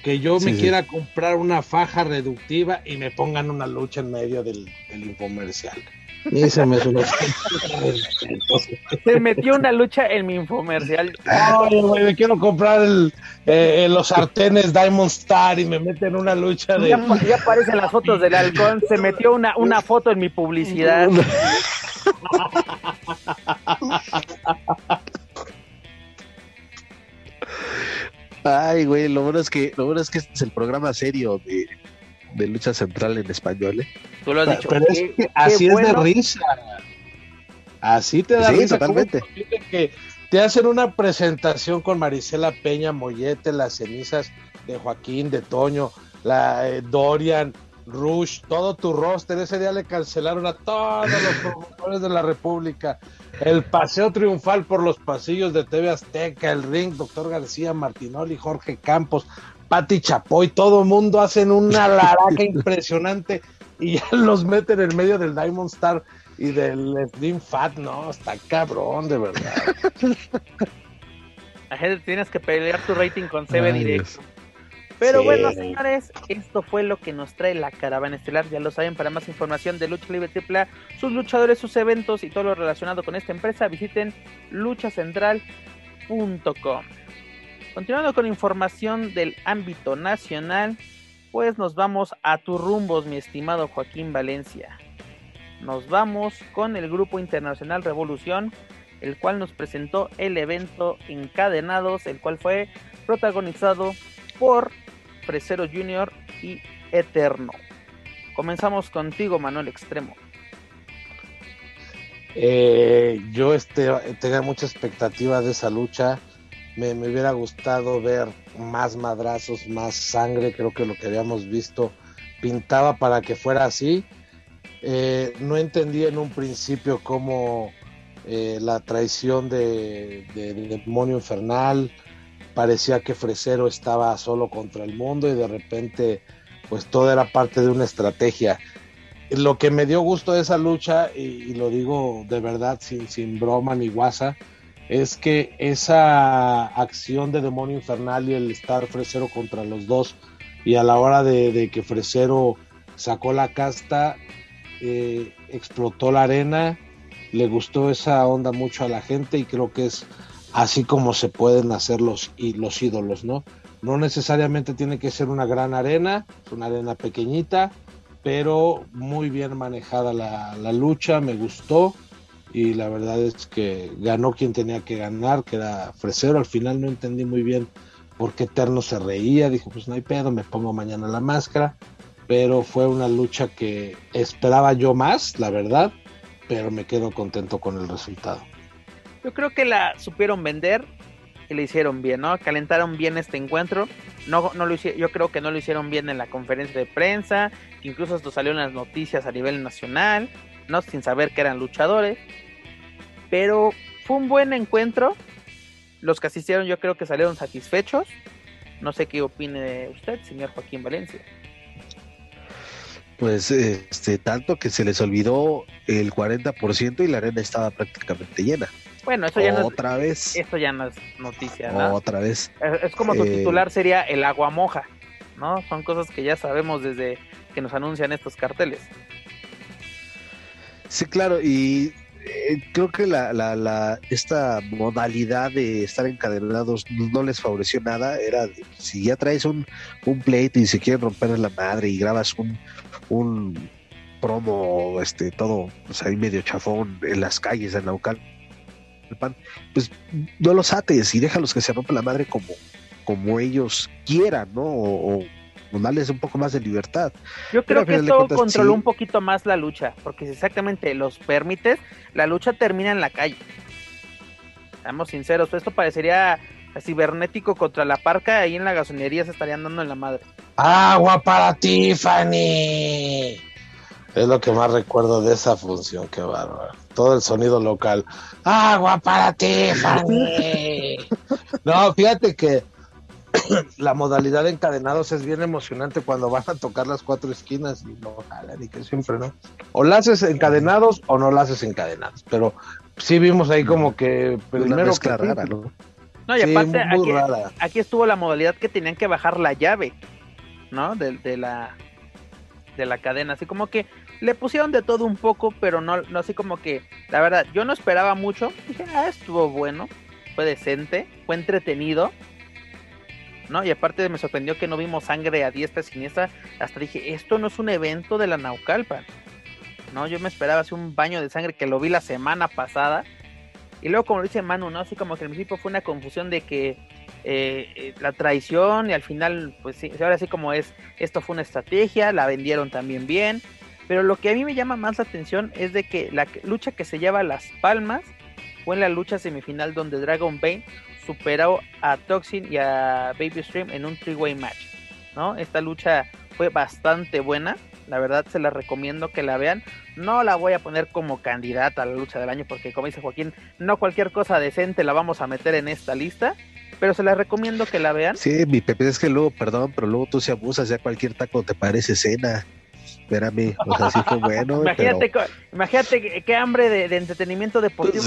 que yo me quiera comprar una faja reductiva y me pongan una lucha en medio del, infomercial. [laughs] Y se me Se metió una lucha en mi infomercial. Ay, güey, me quiero comprar el, eh, los sartenes Diamond Star y me meten una lucha de. Ya, ya, aparecen las fotos del halcón. Se metió una, una foto en mi publicidad. [laughs] Ay, güey, lo bueno es que, lo bueno es que este es el programa serio de, de lucha central en español, ¿eh? Tú lo has dicho. Pero es que así es de risa. Así te da sí, risa. Totalmente. Que te hacen una presentación con Marisela Peña Mollete, las cenizas de Joaquín, de Toño, la eh, Dorian, Rush, todo tu roster. Ese día le cancelaron a todos los [laughs] promotores de la República. El paseo triunfal por los pasillos de TV Azteca, el ring, doctor García Martinoli, Jorge Campos, Pati Chapoy, todo el mundo hacen una [laughs] laraca impresionante y ya los meten en medio del Diamond Star y del Slim Fat. No, está cabrón, de verdad. [laughs] La gente tienes que pelear tu rating con CB directo. Pero bueno, señores, esto fue lo que nos trae la caravana estelar. Ya lo saben, para más información de Lucha Libre Triple sus luchadores, sus eventos y todo lo relacionado con esta empresa, visiten luchacentral.com. Continuando con información del ámbito nacional, pues nos vamos a tus rumbos, mi estimado Joaquín Valencia. Nos vamos con el Grupo Internacional Revolución, el cual nos presentó el evento Encadenados, el cual fue protagonizado por Fresero Junior y Eterno. Comenzamos contigo, Manuel Extremo. Eh, yo este, tenía mucha expectativa de esa lucha. Me, hubiera gustado ver más madrazos, más sangre. Creo que lo que habíamos visto pintaba para que fuera así. Eh, no entendí en un principio cómo eh, la traición de, de, de, Demonio Infernal, parecía que Fresero estaba solo contra el mundo y de repente pues todo era parte de una estrategia. Lo que me dio gusto de esa lucha, y, lo digo de verdad sin, sin broma ni guasa, es que esa acción de demonio infernal y el estar Fresero contra los dos, y a la hora de, que Fresero sacó la casta, eh, explotó la arena, le gustó esa onda mucho a la gente y creo que es así como se pueden hacer los, los ídolos, ¿no? No necesariamente tiene que ser una gran arena, una arena pequeñita, pero muy bien manejada la, la, lucha, me gustó y la verdad es que ganó quien tenía que ganar, que era Fresero, al final no entendí muy bien por qué Eterno se reía, dijo pues no hay pedo, me pongo mañana la máscara, pero fue una lucha que esperaba yo más, la verdad, pero me quedo contento con el resultado. Yo creo que la supieron vender y le hicieron bien, ¿no? Calentaron bien este encuentro. No, no lo yo creo que no lo hicieron bien en la conferencia de prensa, incluso esto salió en las noticias a nivel nacional, ¿no? Sin saber que eran luchadores. Pero fue un buen encuentro. los que asistieron yo creo que salieron satisfechos. No sé qué opine usted, señor Joaquín Valencia. Pues este, tanto que se les olvidó el 40% y la arena estaba prácticamente llena. Bueno, eso ya otra vez. Eso ya no es noticia, ¿no? Otra vez. Es, como su eh, titular sería el agua moja, ¿no? Son cosas que ya sabemos desde que nos anuncian estos carteles. Sí, claro, y eh, creo que la, la, la, esta modalidad de estar encadenados no les favoreció nada. Era si ya traes un, un pleito y se quieren romper la madre y grabas un, un promo, este, todo, ahí medio chafón en las calles de Naucal, pues no los ates y déjalos que se rompan la madre como, como ellos quieran, ¿no? O, darles un poco más de libertad. Yo creo que esto controló un poquito más la lucha, porque si exactamente los permites, la lucha termina en la calle. Seamos sinceros, esto parecería cibernético contra la parca, ahí en la gasolinería se estarían dando en la madre. Agua para Tiffany. Es lo que más recuerdo de esa función, qué bárbaro. Todo el sonido local. Agua para Tiffany. [laughs] no, fíjate que [coughs] la modalidad de encadenados es bien emocionante cuando van a tocar las cuatro esquinas y no jalan y que siempre no. O la haces encadenados o no la haces encadenados. Pero sí vimos ahí como que primero que rara, ¿no? No, y aparte aquí, estuvo la modalidad que tenían que bajar la llave, ¿no? De, de, la de la cadena, así como que le pusieron de todo un poco, pero no, no así como que, la verdad, yo no esperaba mucho, dije, ah, estuvo bueno, fue decente, fue entretenido, ¿no? Y aparte me sorprendió que no vimos sangre a diestra y siniestra. Hasta dije, esto no es un evento de la Naucalpan. No, yo me esperaba así un baño de sangre que lo vi la semana pasada. Y luego, como dice Manu, ¿no? Así como que al principio fue una confusión de que eh, eh, la traición y al final, pues sí, ahora sí como es, esto fue una estrategia, la vendieron también bien. Pero lo que a mí me llama más la atención es de que la lucha que se lleva las palmas fue en la lucha semifinal donde Dragon Bane superó a Toxin y a Baby Stream en un three-way match. ¿no? Esta lucha fue bastante buena. La verdad se la recomiendo que la vean. No la voy a poner como candidata a la lucha del año porque como dice Joaquín, no cualquier cosa decente la vamos a meter en esta lista. Pero se la recomiendo que la vean. Sí, mi Pepe, es que luego, perdón, pero luego tú se abusas, ya cualquier taco te parece cena espérame, o sea, sí fue bueno. imagínate, imagínate qué hambre de, entretenimiento deportivo,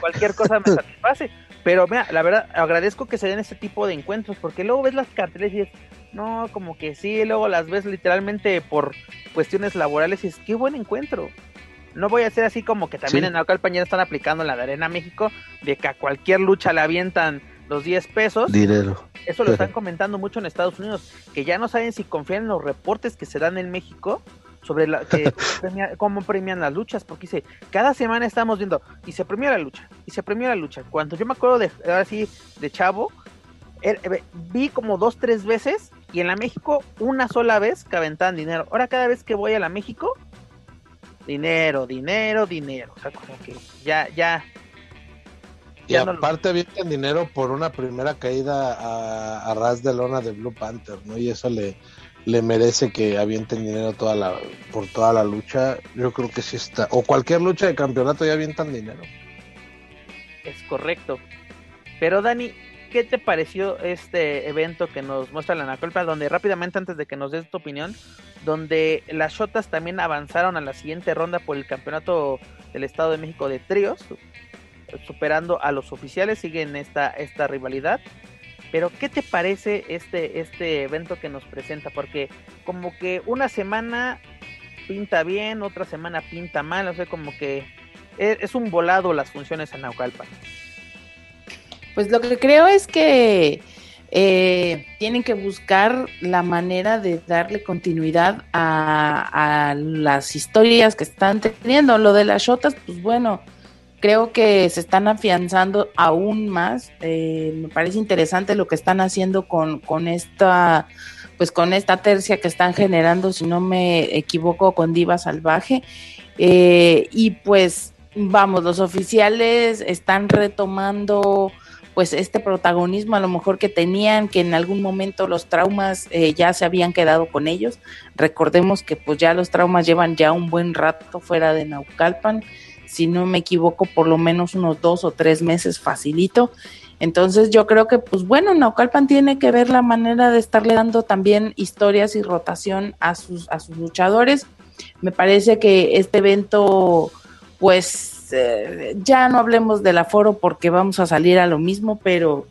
cualquier cosa me satisface. Pero mira, la verdad, agradezco que se den este tipo de encuentros, porque luego ves las carteles y es, no, como que sí, luego las ves literalmente por cuestiones laborales y es, qué buen encuentro. No voy a hacer así como que también en Naucalpan ya están aplicando la de Arena México, de que a cualquier lucha le avientan los 10 pesos. Dinero. Eso lo están [laughs] comentando mucho en Estados Unidos, que ya no saben si confían en los reportes que se dan en México sobre la, que [laughs] cómo premian las luchas, porque dice, cada semana estamos viendo, y se premia la lucha, y se premia la lucha. Cuando yo me acuerdo de, ahora sí, de Chavo, er, eh, vi como dos, tres veces, y en la México una sola vez que aventaban dinero. Ahora cada vez que voy a la México, dinero, dinero, dinero. O sea, como que ya, ya. Y aparte avientan dinero por una primera caída a, a ras de lona de Blue Panther, ¿no? Y eso le, le merece que avienten dinero toda la, por toda la lucha. Yo creo que sí está. O cualquier lucha de campeonato ya avientan dinero. Es correcto. Pero Dani, ¿qué te pareció este evento que nos muestra la Anacolpa? Donde rápidamente, antes de que nos des tu opinión, donde las Shotas también avanzaron a la siguiente ronda por el campeonato del Estado de México de tríos, superando a los oficiales, siguen esta, esta rivalidad. Pero, ¿qué te parece este, este evento que nos presenta? Porque como que una semana pinta bien, otra semana pinta mal, o sea, como que e, es, un volado las funciones en Naucalpan. Pues lo que creo es que eh, tienen que buscar la manera de darle continuidad a, a, las historias que están teniendo. Lo de las shotas, pues bueno, creo que se están afianzando aún más. Eh, me parece interesante lo que están haciendo con, con esta pues con esta tercia que están generando, si no me equivoco, con Diva Salvaje. Eh, y pues vamos, los oficiales están retomando pues este protagonismo a lo mejor que tenían, que en algún momento los traumas eh, ya se habían quedado con ellos. Recordemos que pues ya los traumas llevan ya un buen rato fuera de Naucalpan si no me equivoco, por lo menos unos dos o tres meses facilito. Entonces yo creo que, pues bueno, Naucalpan tiene que ver la manera de estarle dando también historias y rotación a sus, a sus luchadores. Me parece que este evento, pues eh, ya no hablemos del aforo porque vamos a salir a lo mismo, pero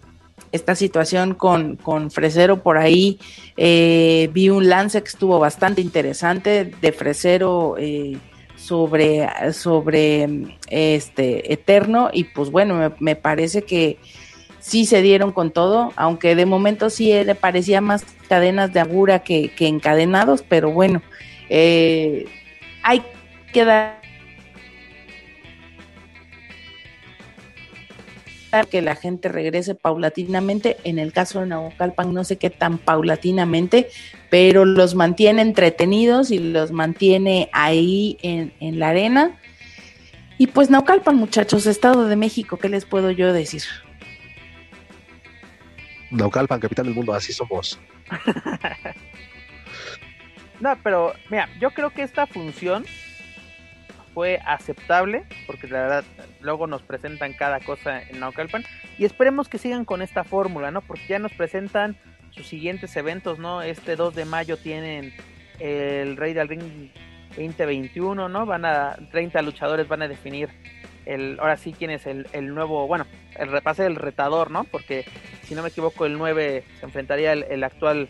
esta situación con, con Fresero por ahí, eh, vi un lance que estuvo bastante interesante de Fresero. Eh, sobre, sobre este Eterno y pues bueno, me parece que sí se dieron con todo, aunque de momento sí le parecía más cadenas de agura que, encadenados, pero bueno, eh, hay que dar que la gente regrese paulatinamente. En el caso de Naucalpan, no sé qué tan paulatinamente, pero los mantiene entretenidos y los mantiene ahí en, en la arena. Y pues Naucalpan, muchachos, Estado de México, ¿qué les puedo yo decir? Naucalpan, capital del mundo, así somos. [laughs] no, pero mira, yo creo que esta función fue aceptable, porque la verdad luego nos presentan cada cosa en Naucalpan, y esperemos que sigan con esta fórmula, ¿no? Porque ya nos presentan sus siguientes eventos, ¿no? Este 2 de mayo tienen el Rey del Ring 2021, ¿no? Van a, 30 luchadores van a definir el, ahora sí quién es el, el nuevo, bueno, el repase del retador, ¿no? Porque si no me equivoco, el 9 se enfrentaría el, actual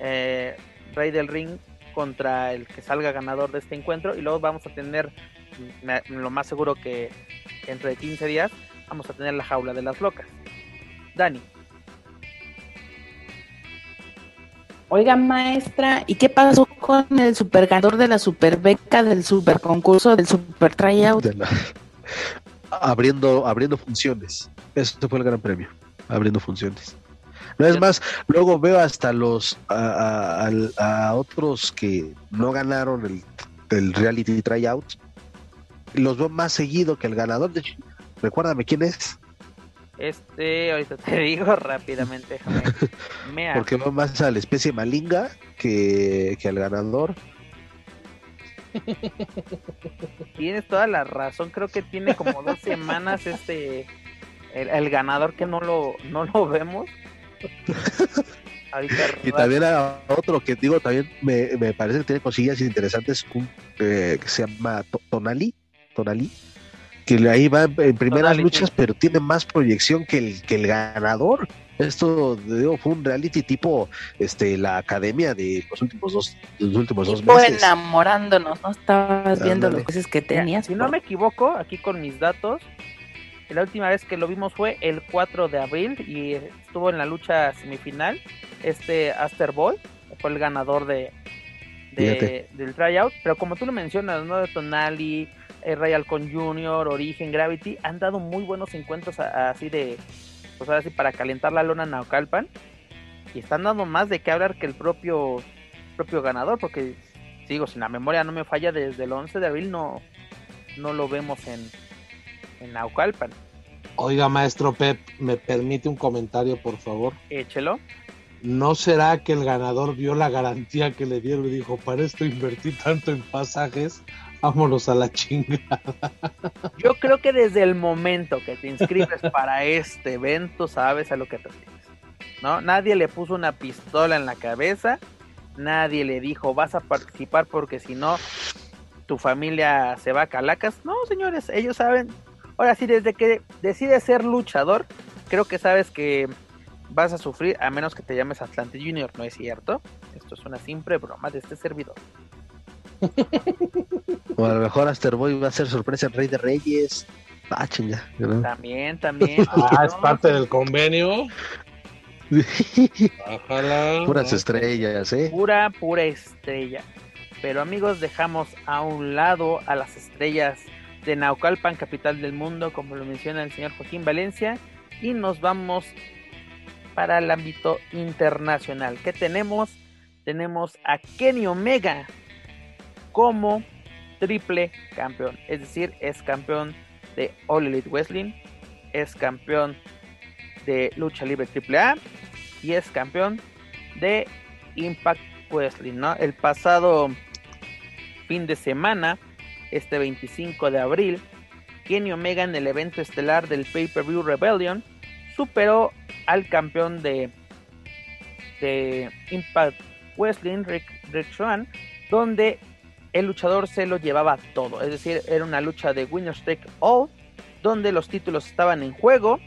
eh, Rey del Ring contra el que salga ganador de este encuentro. Y luego vamos a tener, lo más seguro que entre 15 días, vamos a tener la jaula de las locas. Dani. Oiga, maestra, ¿y qué pasó con el super ganador de la super beca del super concurso del super tryout? abriendo, abriendo funciones. Eso fue el gran premio, abriendo funciones. No es más, luego veo hasta los a, otros que no ganaron el, el, reality tryout. Los veo más seguido que el ganador. De recuérdame quién es. Este, ahorita te [laughs] digo rápidamente. [laughs] Porque veo más a la especie malinga que, que al ganador. [laughs] Tienes toda la razón, creo que tiene como dos semanas este el, ganador que no lo, no lo vemos. y también a otro que digo, también me, me parece que tiene cosillas interesantes, un, eh, que se llama Tonali, Tonali, que ahí va en primeras luchas, pero tiene más proyección que el, que el ganador. Esto digo, fue un reality tipo este la academia de los últimos dos, los últimos dos meses. enamorándonos, ¿no? Estabas viendo los cosas que tenías. Si no me equivoco, aquí con mis datos, la última vez que lo vimos fue el 4 de abril y estuvo en la lucha semifinal. Este Aster Ball fue el ganador de, del tryout. Pero como tú lo mencionas, ¿no? De Tonali, eh, Royal Con Junior, Origen, Gravity, han dado muy buenos encuentros así de pues ahora sí, para calentar la lona Naucalpan. Y están dando más de qué hablar que el propio, propio ganador, porque sigo, si la memoria no me falla, desde el 11 de abril no, no lo vemos en, en Naucalpan. Oiga, maestro Pep, ¿me permite un comentario, por favor? Échelo. ¿No será que el ganador vio la garantía que le dieron y dijo, para esto invertí tanto en pasajes, vámonos a la chingada. Yo creo que desde el momento que te inscribes [laughs] para este evento sabes a lo que te inscribes. ¿No? Nadie le puso una pistola en la cabeza, nadie le dijo vas a participar porque si no tu familia se va a calacas. No, señores, ellos saben. Ahora sí, desde que decides ser luchador, creo que sabes que vas a sufrir a menos que te llames Atlante Junior, ¿no es cierto? Esto es una simple broma de este servidor. [laughs] o a lo mejor Asterboy va a ser sorpresa el Rey de Reyes. Ah, chinga. También, también. [laughs] ah, es parte del convenio. [laughs] Puras estrellas, ¿eh? Pura, pura estrella. Pero amigos, dejamos a un lado a las estrellas de Naucalpan, capital del mundo, como lo menciona el señor Joaquín Valencia, y nos vamos para el ámbito internacional. ¿Qué tenemos? Tenemos a Kenny Omega, como triple campeón. Es decir, es campeón de All Elite Wrestling, es campeón de Lucha Libre AAA y es campeón de Impact Wrestling. ¿no? El pasado fin de semana, este 25 de abril, Kenny Omega en el evento estelar del Pay-Per-View Rebellion superó al campeón de, de Impact Wrestling, Rick, Rick Swan, donde el luchador se lo llevaba todo. Es decir, era una lucha de Winners Take All, donde los títulos estaban en juego.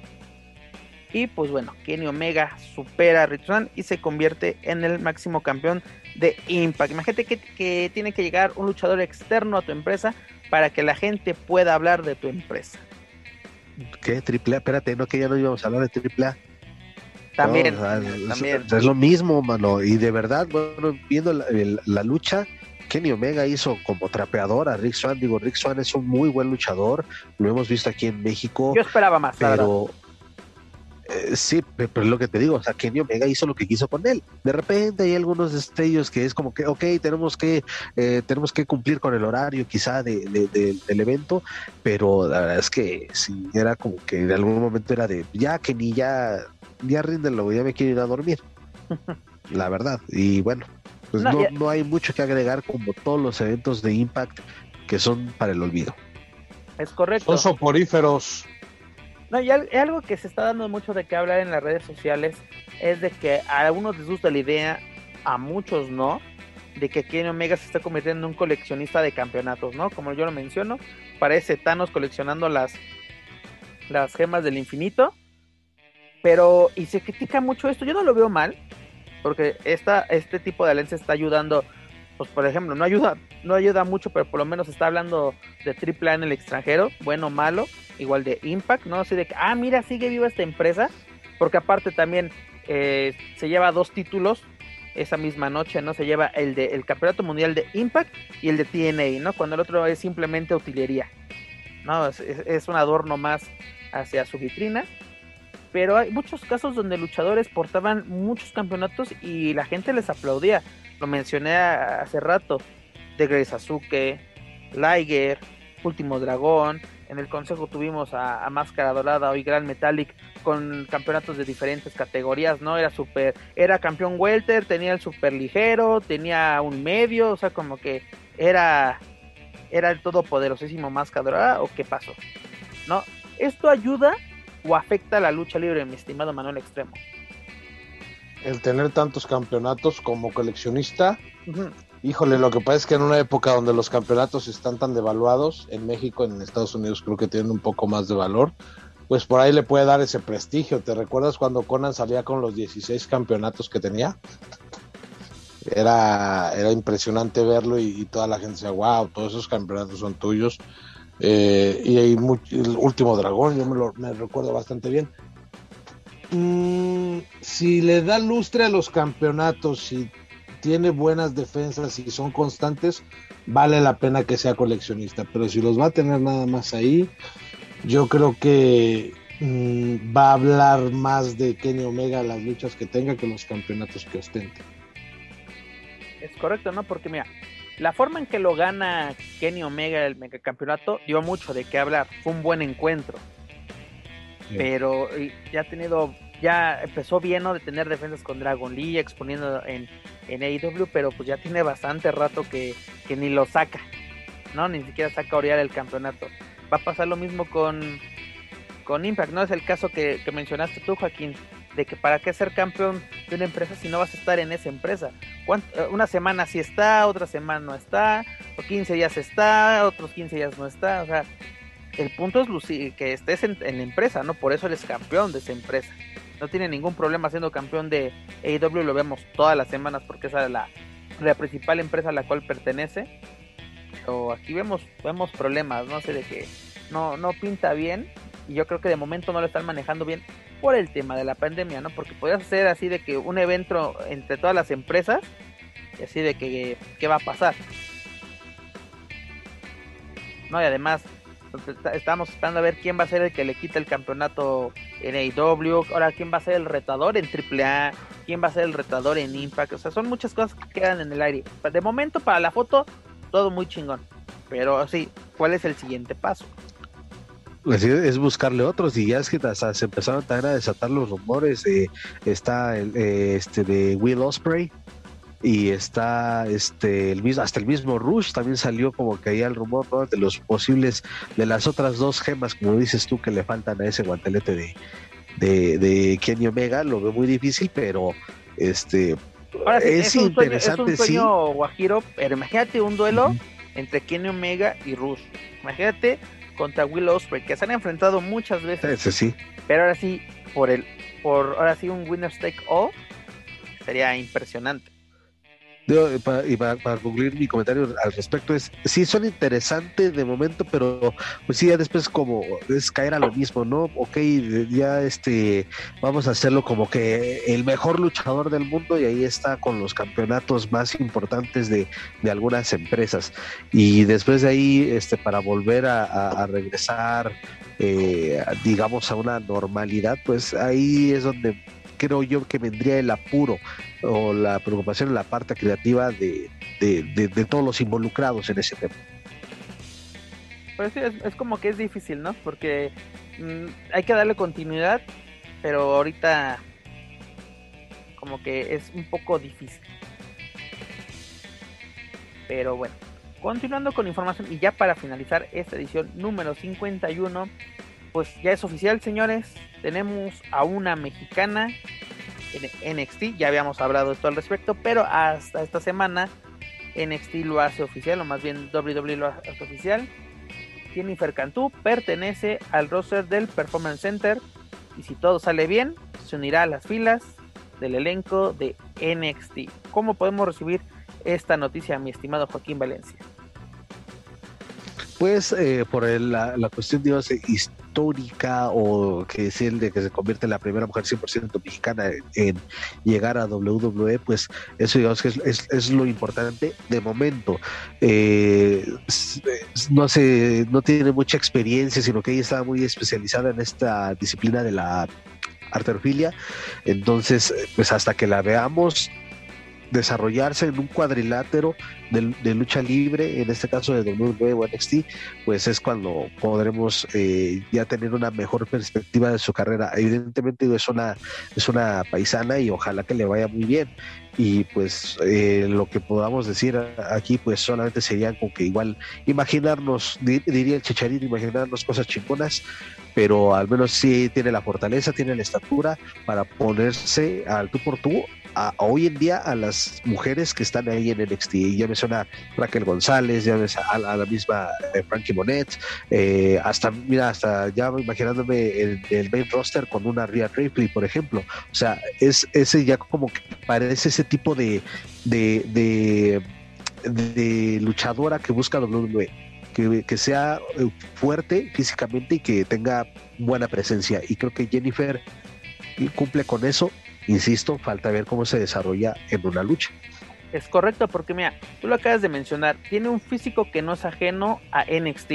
Y pues bueno, Kenny Omega supera a Rick Swan y se convierte en el máximo campeón de Impact. Imagínate que, que tiene que llegar un luchador externo a tu empresa para que la gente pueda hablar de tu empresa. ¿Qué? Triple A, espérate, no que ya no íbamos a hablar de triple A. También, Es, lo mismo, mano. Y de verdad, bueno, viendo la, lucha, Kenny Omega hizo como trapeador a Rick Swan. Digo, Rick Swan es un muy buen luchador. Lo hemos visto aquí en México. Yo esperaba más, pero. Eh, sí, pero es lo que te digo, o sea, Kenny Omega hizo lo que quiso con él. De repente hay algunos destellos que es como que, ok, tenemos que, eh, tenemos que cumplir con el horario quizá de, del evento, pero la verdad es que sí, era como que en algún momento era de, ya Kenny, ya, ya ríndelo, ya me quiero ir a dormir. [laughs] la verdad, y bueno, pues no, no hay mucho que agregar como todos los eventos de Impact que son para el olvido. Es correcto. Son soporíferos. Y algo que se está dando mucho de qué hablar en las redes sociales es de que a algunos les gusta la idea, a muchos no, de que Kenny Omega se está convirtiendo en un coleccionista de campeonatos, ¿no? Como yo lo menciono, parece Thanos coleccionando las, las gemas del infinito. Pero, y se critica mucho esto, yo no lo veo mal, porque esta, este tipo de alianza está ayudando, pues por ejemplo, no ayuda, no ayuda mucho, pero por lo menos está hablando de AAA en el extranjero, bueno o malo, igual de Impact, ¿no? Así de que, ah, mira, sigue viva esta empresa, porque aparte también eh, se lleva dos títulos esa misma noche, ¿no? Se lleva el de el Campeonato Mundial de Impact y el de TNA, ¿no? Cuando el otro es simplemente utilería, ¿no? Es, un adorno más hacia su vitrina. Pero hay muchos casos donde luchadores portaban muchos campeonatos y la gente les aplaudía. Lo mencioné hace rato. De Grace Sasuke, Liger, Último Dragón, en el consejo tuvimos a, Máscara Dorada hoy Gran Metallic con campeonatos de diferentes categorías, ¿no? Era super, era campeón welter, tenía el super ligero, tenía un medio, o sea, como que era, era el todopoderosísimo Máscara Dorada, o qué pasó, ¿no? ¿Esto ayuda o afecta a la lucha libre, mi estimado Manuel Extremo? El tener tantos campeonatos como coleccionista, Híjole, lo que pasa es que en una época donde los campeonatos están tan devaluados, en México, en Estados Unidos creo que tienen un poco más de valor, pues por ahí le puede dar ese prestigio. ¿Te recuerdas cuando Conan salía con los 16 campeonatos que tenía? Era, era impresionante verlo y, toda la gente decía, wow, todos esos campeonatos son tuyos. Eh, y hay el último dragón, yo me lo me recuerdo bastante bien. Mm, si le da lustre a los campeonatos, si tiene buenas defensas y son constantes, vale la pena que sea coleccionista. Pero si los va a tener nada más ahí, yo creo que mm, va a hablar más de Kenny Omega las luchas que tenga que los campeonatos que ostente. Es correcto, ¿no? Porque mira, la forma en que lo gana Kenny Omega el megacampeonato dio mucho de qué hablar. Fue un buen encuentro. Pero ya ha tenido ya empezó bien ¿no? de tener defensas con Dragon Lee, exponiendo en, en AEW, pero pues ya tiene bastante rato que, ni lo saca, ¿no? Ni siquiera saca a el campeonato. Va a pasar lo mismo con, con Impact, ¿no? Es el caso que, mencionaste tú, Joaquín, de que para qué ser campeón de una empresa si no vas a estar en esa empresa. Eh, una semana sí está, otra semana no está, o 15 días está, otros 15 días no está, o sea, el punto es lucir, que estés en, la empresa, ¿no? Por eso eres campeón de esa empresa no tiene ningún problema siendo campeón de AEW, lo vemos todas las semanas porque esa es la, la principal empresa a la cual pertenece. Pero aquí vemos, vemos problemas, no sé, de que no, no pinta bien y yo creo que de momento no lo están manejando bien por el tema de la pandemia, ¿no? Porque podría ser así de que un evento entre todas las empresas así de que qué va a pasar. No, y además estamos esperando a ver quién va a ser el que le quita el campeonato en AEW, ahora quién va a ser el retador en AAA, quién va a ser el retador en Impact, o sea, son muchas cosas que quedan en el aire. De momento, para la foto, todo muy chingón, pero sí, ¿cuál es el siguiente paso? Pues es buscarle otros y ya es que se empezaron también a desatar los rumores. está el, eh, este de Will Osprey, y está este el mismo hasta el mismo Rush también salió como que ahí el rumor de los posibles de las otras dos gemas como dices tú que le faltan a ese guantelete de, de, Kenny Omega, lo veo muy difícil, pero este es, interesante, es un sueño guajiro, pero imagínate un duelo entre Kenny Omega y Rush. Imagínate contra Will Ospreay, que se han enfrentado muchas veces. sí. Pero ahora sí, por el, por ahora sí un winner's take all, sería impresionante. Eh, y para, concluir mi comentario al respecto es, sí son interesantes de momento, pero pues sí, ya después como es caer a lo mismo, ¿no? Ok, ya este, vamos a hacerlo como que el mejor luchador del mundo y ahí está con los campeonatos más importantes de, algunas empresas. Y después de ahí, este, para volver a, regresar, eh, digamos, a una normalidad, pues ahí es donde creo yo que vendría el apuro o la preocupación en la parte creativa de, todos los involucrados en ese tema. Pues sí, es, como que es difícil, ¿no? Porque mm, hay que darle continuidad, pero ahorita como que es un poco difícil. Pero bueno, continuando con información y ya para finalizar esta edición número 51, pues ya es oficial, señores. Tenemos a una mexicana en NXT. Ya habíamos hablado esto al respecto, pero hasta esta semana NXT lo hace oficial, o más bien WWE lo hace oficial. Jennifer Cantú pertenece al roster del Performance Center y si todo sale bien, se unirá a las filas del elenco de NXT. ¿Cómo podemos recibir esta noticia, mi estimado Joaquín Valencia? Pues eh, por la, la, cuestión, histórica o que es el de que se convierte en la primera mujer 100% mexicana en, llegar a WWE, pues eso digamos que es, es, lo importante de momento. Eh, no sé, no tiene mucha experiencia, sino que ella estaba muy especializada en esta disciplina de la arterofilia. Entonces, pues hasta que la veamos, desarrollarse en un cuadrilátero de, lucha libre, en este caso de WWE o NXT, pues es cuando podremos eh, ya tener una mejor perspectiva de su carrera. Evidentemente es una, es una paisana y ojalá que le vaya muy bien. Y pues eh, lo que podamos decir aquí, pues solamente sería como que igual imaginarnos, diría el chicharito, imaginarnos cosas chingonas, pero al menos sí tiene la fortaleza, tiene la estatura para ponerse al tú por tú hoy en día a las mujeres que están ahí en NXT. Ya me suena Raquel González, ya me a, a la misma eh, Frankie Monet, eh, hasta, mira, hasta ya imaginándome el, el, main roster con una Rhea Ripley, por ejemplo. O sea, es ese ya como que parece ese tipo de, de, de, luchadora que busca WWE. Que, sea fuerte físicamente y que tenga buena presencia. Y creo que Jennifer cumple con eso Insisto, falta ver cómo se desarrolla en una lucha. Es correcto, porque mira, tú lo acabas de mencionar, tiene un físico que no es ajeno a NXT.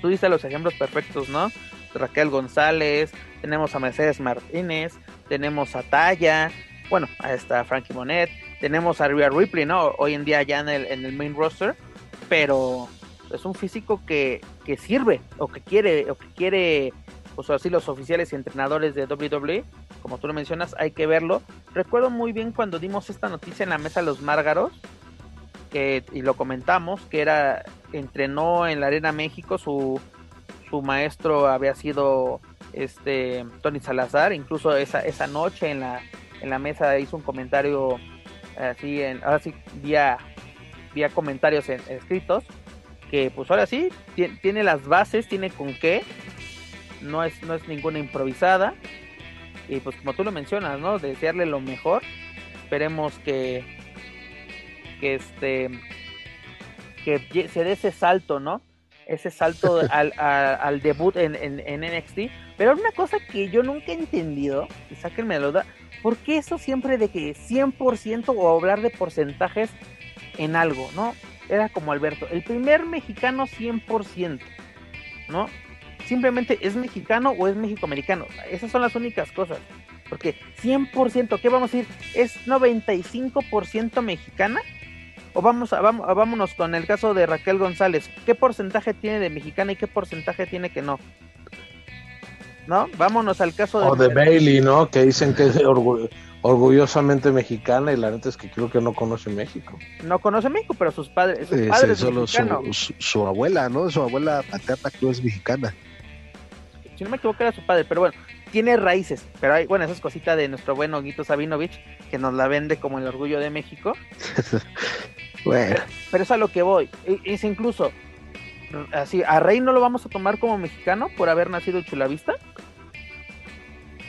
Tú diste los ejemplos perfectos, ¿no? Raquel González, tenemos a Mercedes Martínez, tenemos a Taya, bueno, a esta Frankie Monet, tenemos a Rhea Ripley, ¿no? Hoy en día ya en el, en el main roster, pero es un físico que, que sirve o que quiere o que quiere pues así los oficiales y entrenadores de WWE, como tú lo mencionas, hay que verlo. Recuerdo muy bien cuando dimos esta noticia en la mesa los Márgaros, que, y lo comentamos, que era, entrenó en la Arena México, su, su maestro había sido este Tony Salazar, incluso esa, esa noche en la, en la mesa hizo un comentario así, en, ahora sí, vía, vía comentarios escritos, que pues ahora sí, tiene las bases, tiene con qué, no es, no es ninguna improvisada. Y pues como tú lo mencionas, ¿no? Desearle lo mejor. Esperemos que, que este que se dé ese salto, ¿no? Ese salto [laughs] al, al debut en, en, NXT. Pero una cosa que yo nunca he entendido, y sáquenme la duda, ¿por qué eso siempre de que 100% o hablar de porcentajes en algo, ¿no? Era como Alberto, el primer mexicano 100%, ¿no? Simplemente es mexicano o es mexicoamericano. Esas son las únicas cosas. Porque 100%, ¿qué vamos a decir? ¿Es 95% mexicana? O vamos a, vamos, vámonos con el caso de Raquel González. ¿Qué porcentaje tiene de mexicana y qué porcentaje tiene que no? ¿No? Vámonos al caso de... O de Bailey, ¿no? Que dicen que es orgullosamente mexicana y la neta es que creo que no conoce México. No conoce México, pero sus padres, sus padres solo su, su, abuela, ¿no? Su abuela paterna creo es mexicana. Si no me equivoco era su padre, pero bueno, tiene raíces, pero hay, bueno, esa es cosita de nuestro buen Oguito Sabinovich, que nos la vende como el orgullo de México. [laughs] bueno. Pero, es a lo que voy, e, es incluso, así, a Rey no lo vamos a tomar como mexicano por haber nacido en Chulavista.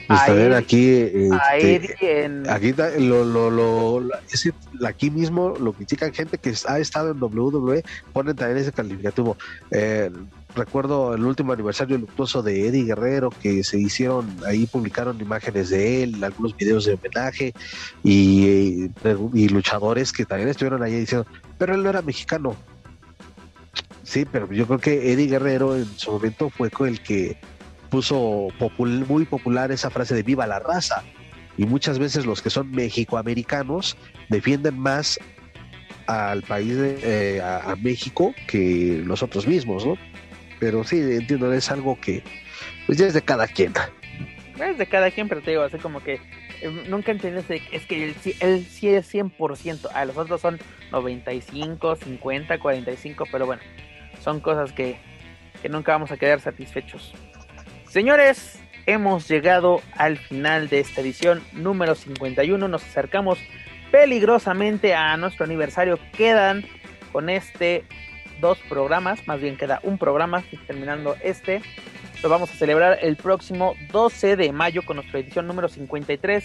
Pues a ver, aquí, este, aquí lo, lo, lo, aquí mismo lo critican gente que ha estado en WWE, ponen también ese calificativo. Eh, recuerdo el último aniversario luctuoso de Eddie Guerrero que se hicieron, ahí publicaron imágenes de él, algunos videos de homenaje y, y luchadores que también estuvieron ahí diciendo, pero él no era mexicano. Sí, pero yo creo que Eddie Guerrero en su momento fue el que puso muy popular esa frase de viva la raza. Y muchas veces los que son mexicoamericanos defienden más al país, de, eh, a, México, que nosotros mismos, ¿no? Pero sí, entiendo, es algo que pues ya es de cada quien. Es de cada quien, pero te digo, así como que eh, nunca entiendes, es que él, él sí es 100%, a los otros son 95, 50, 45, pero bueno, son cosas que, que nunca vamos a quedar satisfechos. Señores, hemos llegado al final de esta edición número 51. Nos acercamos peligrosamente a nuestro aniversario. Quedan con este dos programas, más bien queda un programa terminando este. Lo vamos a celebrar el próximo 12 de mayo con nuestra edición número 53.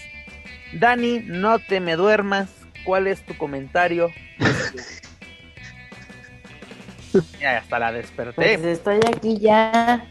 Dani, no te me duermas. ¿Cuál es tu comentario? [laughs] ya hasta la desperté. Pues estoy aquí ya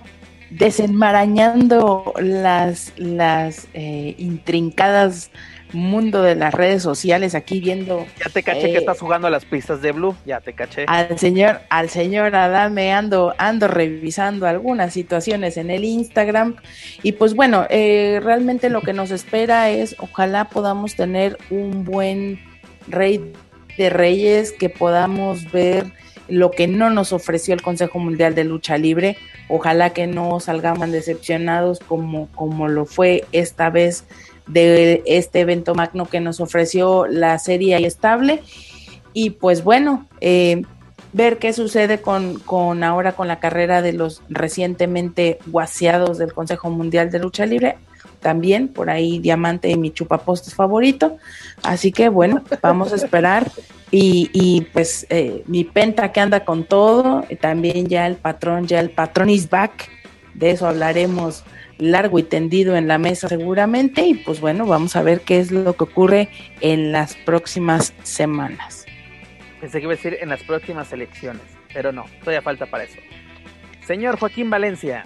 desenmarañando las, las eh, intrincadas mundo de las redes sociales aquí viendo ya te caché que eh, estás jugando a las pistas de Blue ya te caché al señor al señor Adame ando ando revisando algunas situaciones en el Instagram y pues bueno eh, realmente lo que nos espera es ojalá podamos tener un buen rey de reyes que podamos ver lo que no nos ofreció el Consejo Mundial de Lucha Libre. Ojalá que no salgamos decepcionados como, como lo fue esta vez de este evento magno que nos ofreció la serie estable. Y pues bueno, eh, ver qué sucede con, con ahora con la carrera de los recientemente guaseados del Consejo Mundial de Lucha Libre también, por ahí Diamante y mi chupapostes favorito. Así que bueno, vamos a esperar. Y, y pues eh, mi penta que anda con todo, también ya el patrón, ya el patrón is back. De eso hablaremos largo y tendido en la mesa seguramente. Y pues bueno, vamos a ver qué es lo que ocurre en las próximas semanas. Pensé que iba a decir en las próximas elecciones, pero no, todavía falta para eso. Señor Joaquín Valencia,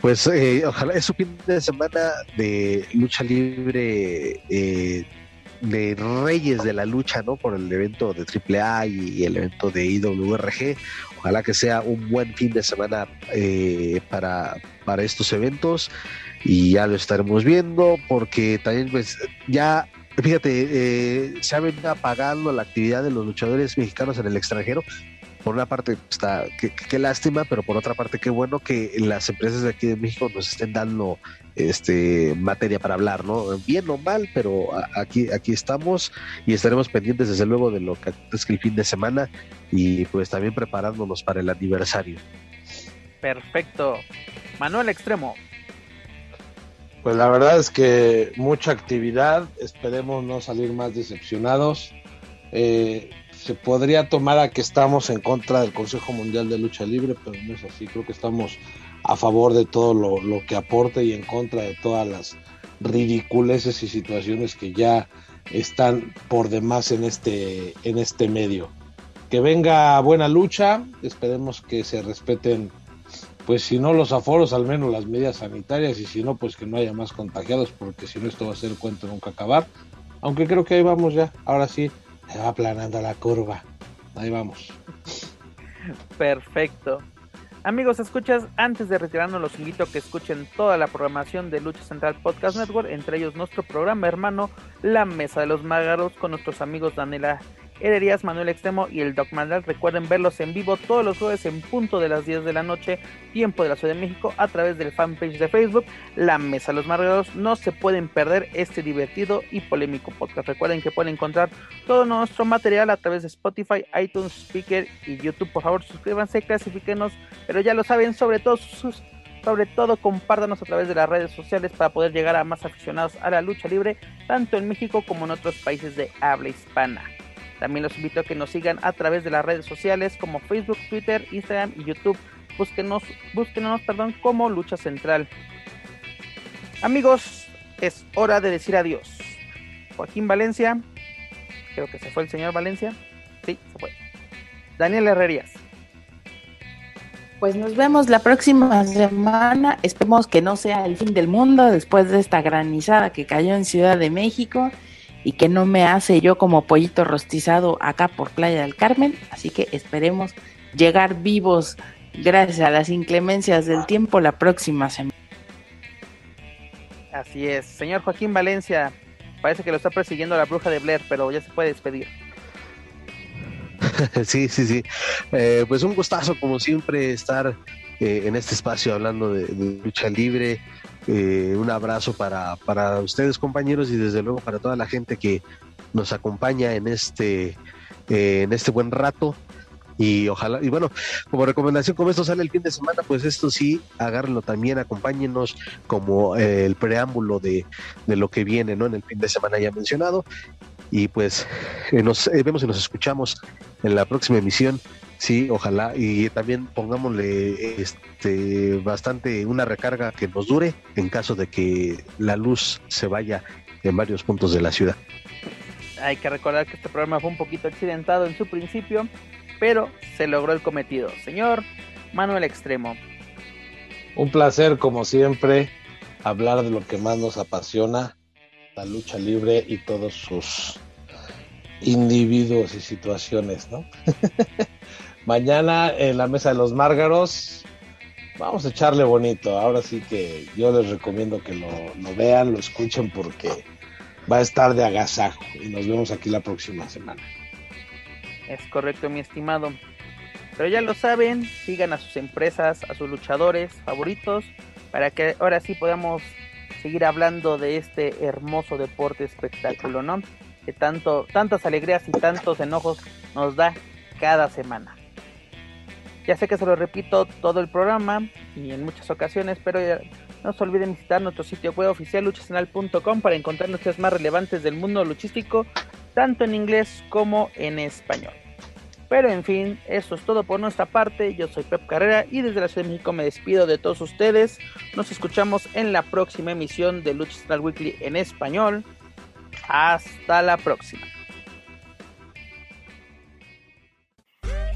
pues eh, ojalá es un fin de semana de lucha libre eh, de reyes de la lucha, ¿no? Por el evento de AAA y, el evento de IWRG. Ojalá que sea un buen fin de semana eh, para, para estos eventos y ya lo estaremos viendo porque también pues ya fíjate, se ha venido apagando la actividad de los luchadores mexicanos en el extranjero por una parte está qué lástima, pero por otra parte qué bueno que las empresas de aquí de México nos estén dando este materia para hablar, ¿no? Bien o mal, pero aquí aquí estamos y estaremos pendientes desde luego de lo que es el fin de semana y pues también preparándonos para el aniversario. Perfecto. Manuel Extremo. Pues la verdad es que mucha actividad, esperemos no salir más decepcionados. Eh, se podría tomar a que estamos en contra del Consejo Mundial de Lucha Libre, pero no es así. Creo que estamos a favor de todo lo, que aporte y en contra de todas las ridiculeces y situaciones que ya están por demás en este, en este medio. Que venga buena lucha, esperemos que se respeten, pues si no los aforos, al menos las medidas sanitarias y si no, pues que no haya más contagiados, porque si no esto va a ser cuento nunca acabar. Aunque creo que ahí vamos ya, ahora sí, se va aplanando la curva. Ahí vamos. Perfecto. Amigos, escuchas, antes de retirarnos los invito a que escuchen toda la programación de Lucha Central Podcast Network, entre ellos nuestro programa hermano La Mesa de los Mágaros con nuestros amigos Daniela Herrerías Manuel Extremo y el Doc Mandal. Recuerden verlos en vivo todos los jueves en punto de las 10 de la noche, tiempo de la Ciudad de México, a través del fanpage de Facebook, La Mesa los Margaros. No se pueden perder este divertido y polémico podcast. Recuerden que pueden encontrar todo nuestro material a través de Spotify, iTunes, Speaker y YouTube. Por favor, suscríbanse, clasifíquenos, pero ya lo saben, sobre todo sus sobre todo compártanos a través de las redes sociales para poder llegar a más aficionados a la lucha libre, tanto en México como en otros países de habla hispana. También los invito a que nos sigan a través de las redes sociales como Facebook, Twitter, Instagram y YouTube. Búsquenos, búsquenos perdón, como Lucha Central. Amigos, es hora de decir adiós. Joaquín Valencia, creo que se fue el señor Valencia. Sí, se fue. Daniel Herrerías. Pues nos vemos la próxima semana. Esperemos que no sea el fin del mundo después de esta granizada que cayó en Ciudad de México y que no me hace yo como pollito rostizado acá por Playa del Carmen. Así que esperemos llegar vivos gracias a las inclemencias del tiempo la próxima semana. Así es. Señor Joaquín Valencia, parece que lo está persiguiendo la bruja de Blair, pero ya se puede despedir. [laughs] sí, sí, sí. Eh, pues un gustazo, como siempre, estar eh, en este espacio hablando de lucha libre, eh, un abrazo para, para ustedes compañeros y desde luego para toda la gente que nos acompaña en este, eh, en este buen rato. Y ojalá, y bueno, como recomendación, como esto sale el fin de semana, pues esto sí, agárrenlo también, acompáñenos como eh, el preámbulo de, de, lo que viene, ¿no? En el fin de semana ya mencionado. Y pues nos vemos y nos escuchamos en la próxima emisión Sí, ojalá. Y también pongámosle este bastante una recarga que nos dure en caso de que la luz se vaya en varios puntos de la ciudad. Hay que recordar que este programa fue un poquito accidentado en su principio, pero se logró el cometido. Señor Manuel Extremo. Un placer, como siempre, hablar de lo que más nos apasiona, la lucha libre y todos sus individuos y situaciones, ¿no? [laughs] Mañana en la mesa de los Márgaros vamos a echarle bonito. Ahora sí que yo les recomiendo que lo, vean, lo escuchen porque va a estar de agasajo. Y nos vemos aquí la próxima semana. Es correcto, mi estimado. Pero ya lo saben, sigan a sus empresas, a sus luchadores favoritos, para que ahora sí podamos seguir hablando de este hermoso deporte espectáculo, ¿no? Que tanto, tantas alegrías y tantos enojos nos da cada semana. Ya sé que se lo repito todo el programa y en muchas ocasiones, pero no se olviden visitar nuestro sitio web oficial luchacional.com para encontrar noticias más relevantes del mundo luchístico, tanto en inglés como en español. Pero en fin, eso es todo por nuestra parte. Yo soy Pep Carrera y desde la Ciudad de México me despido de todos ustedes. Nos escuchamos en la próxima emisión de Lucha Weekly en español. Hasta la próxima.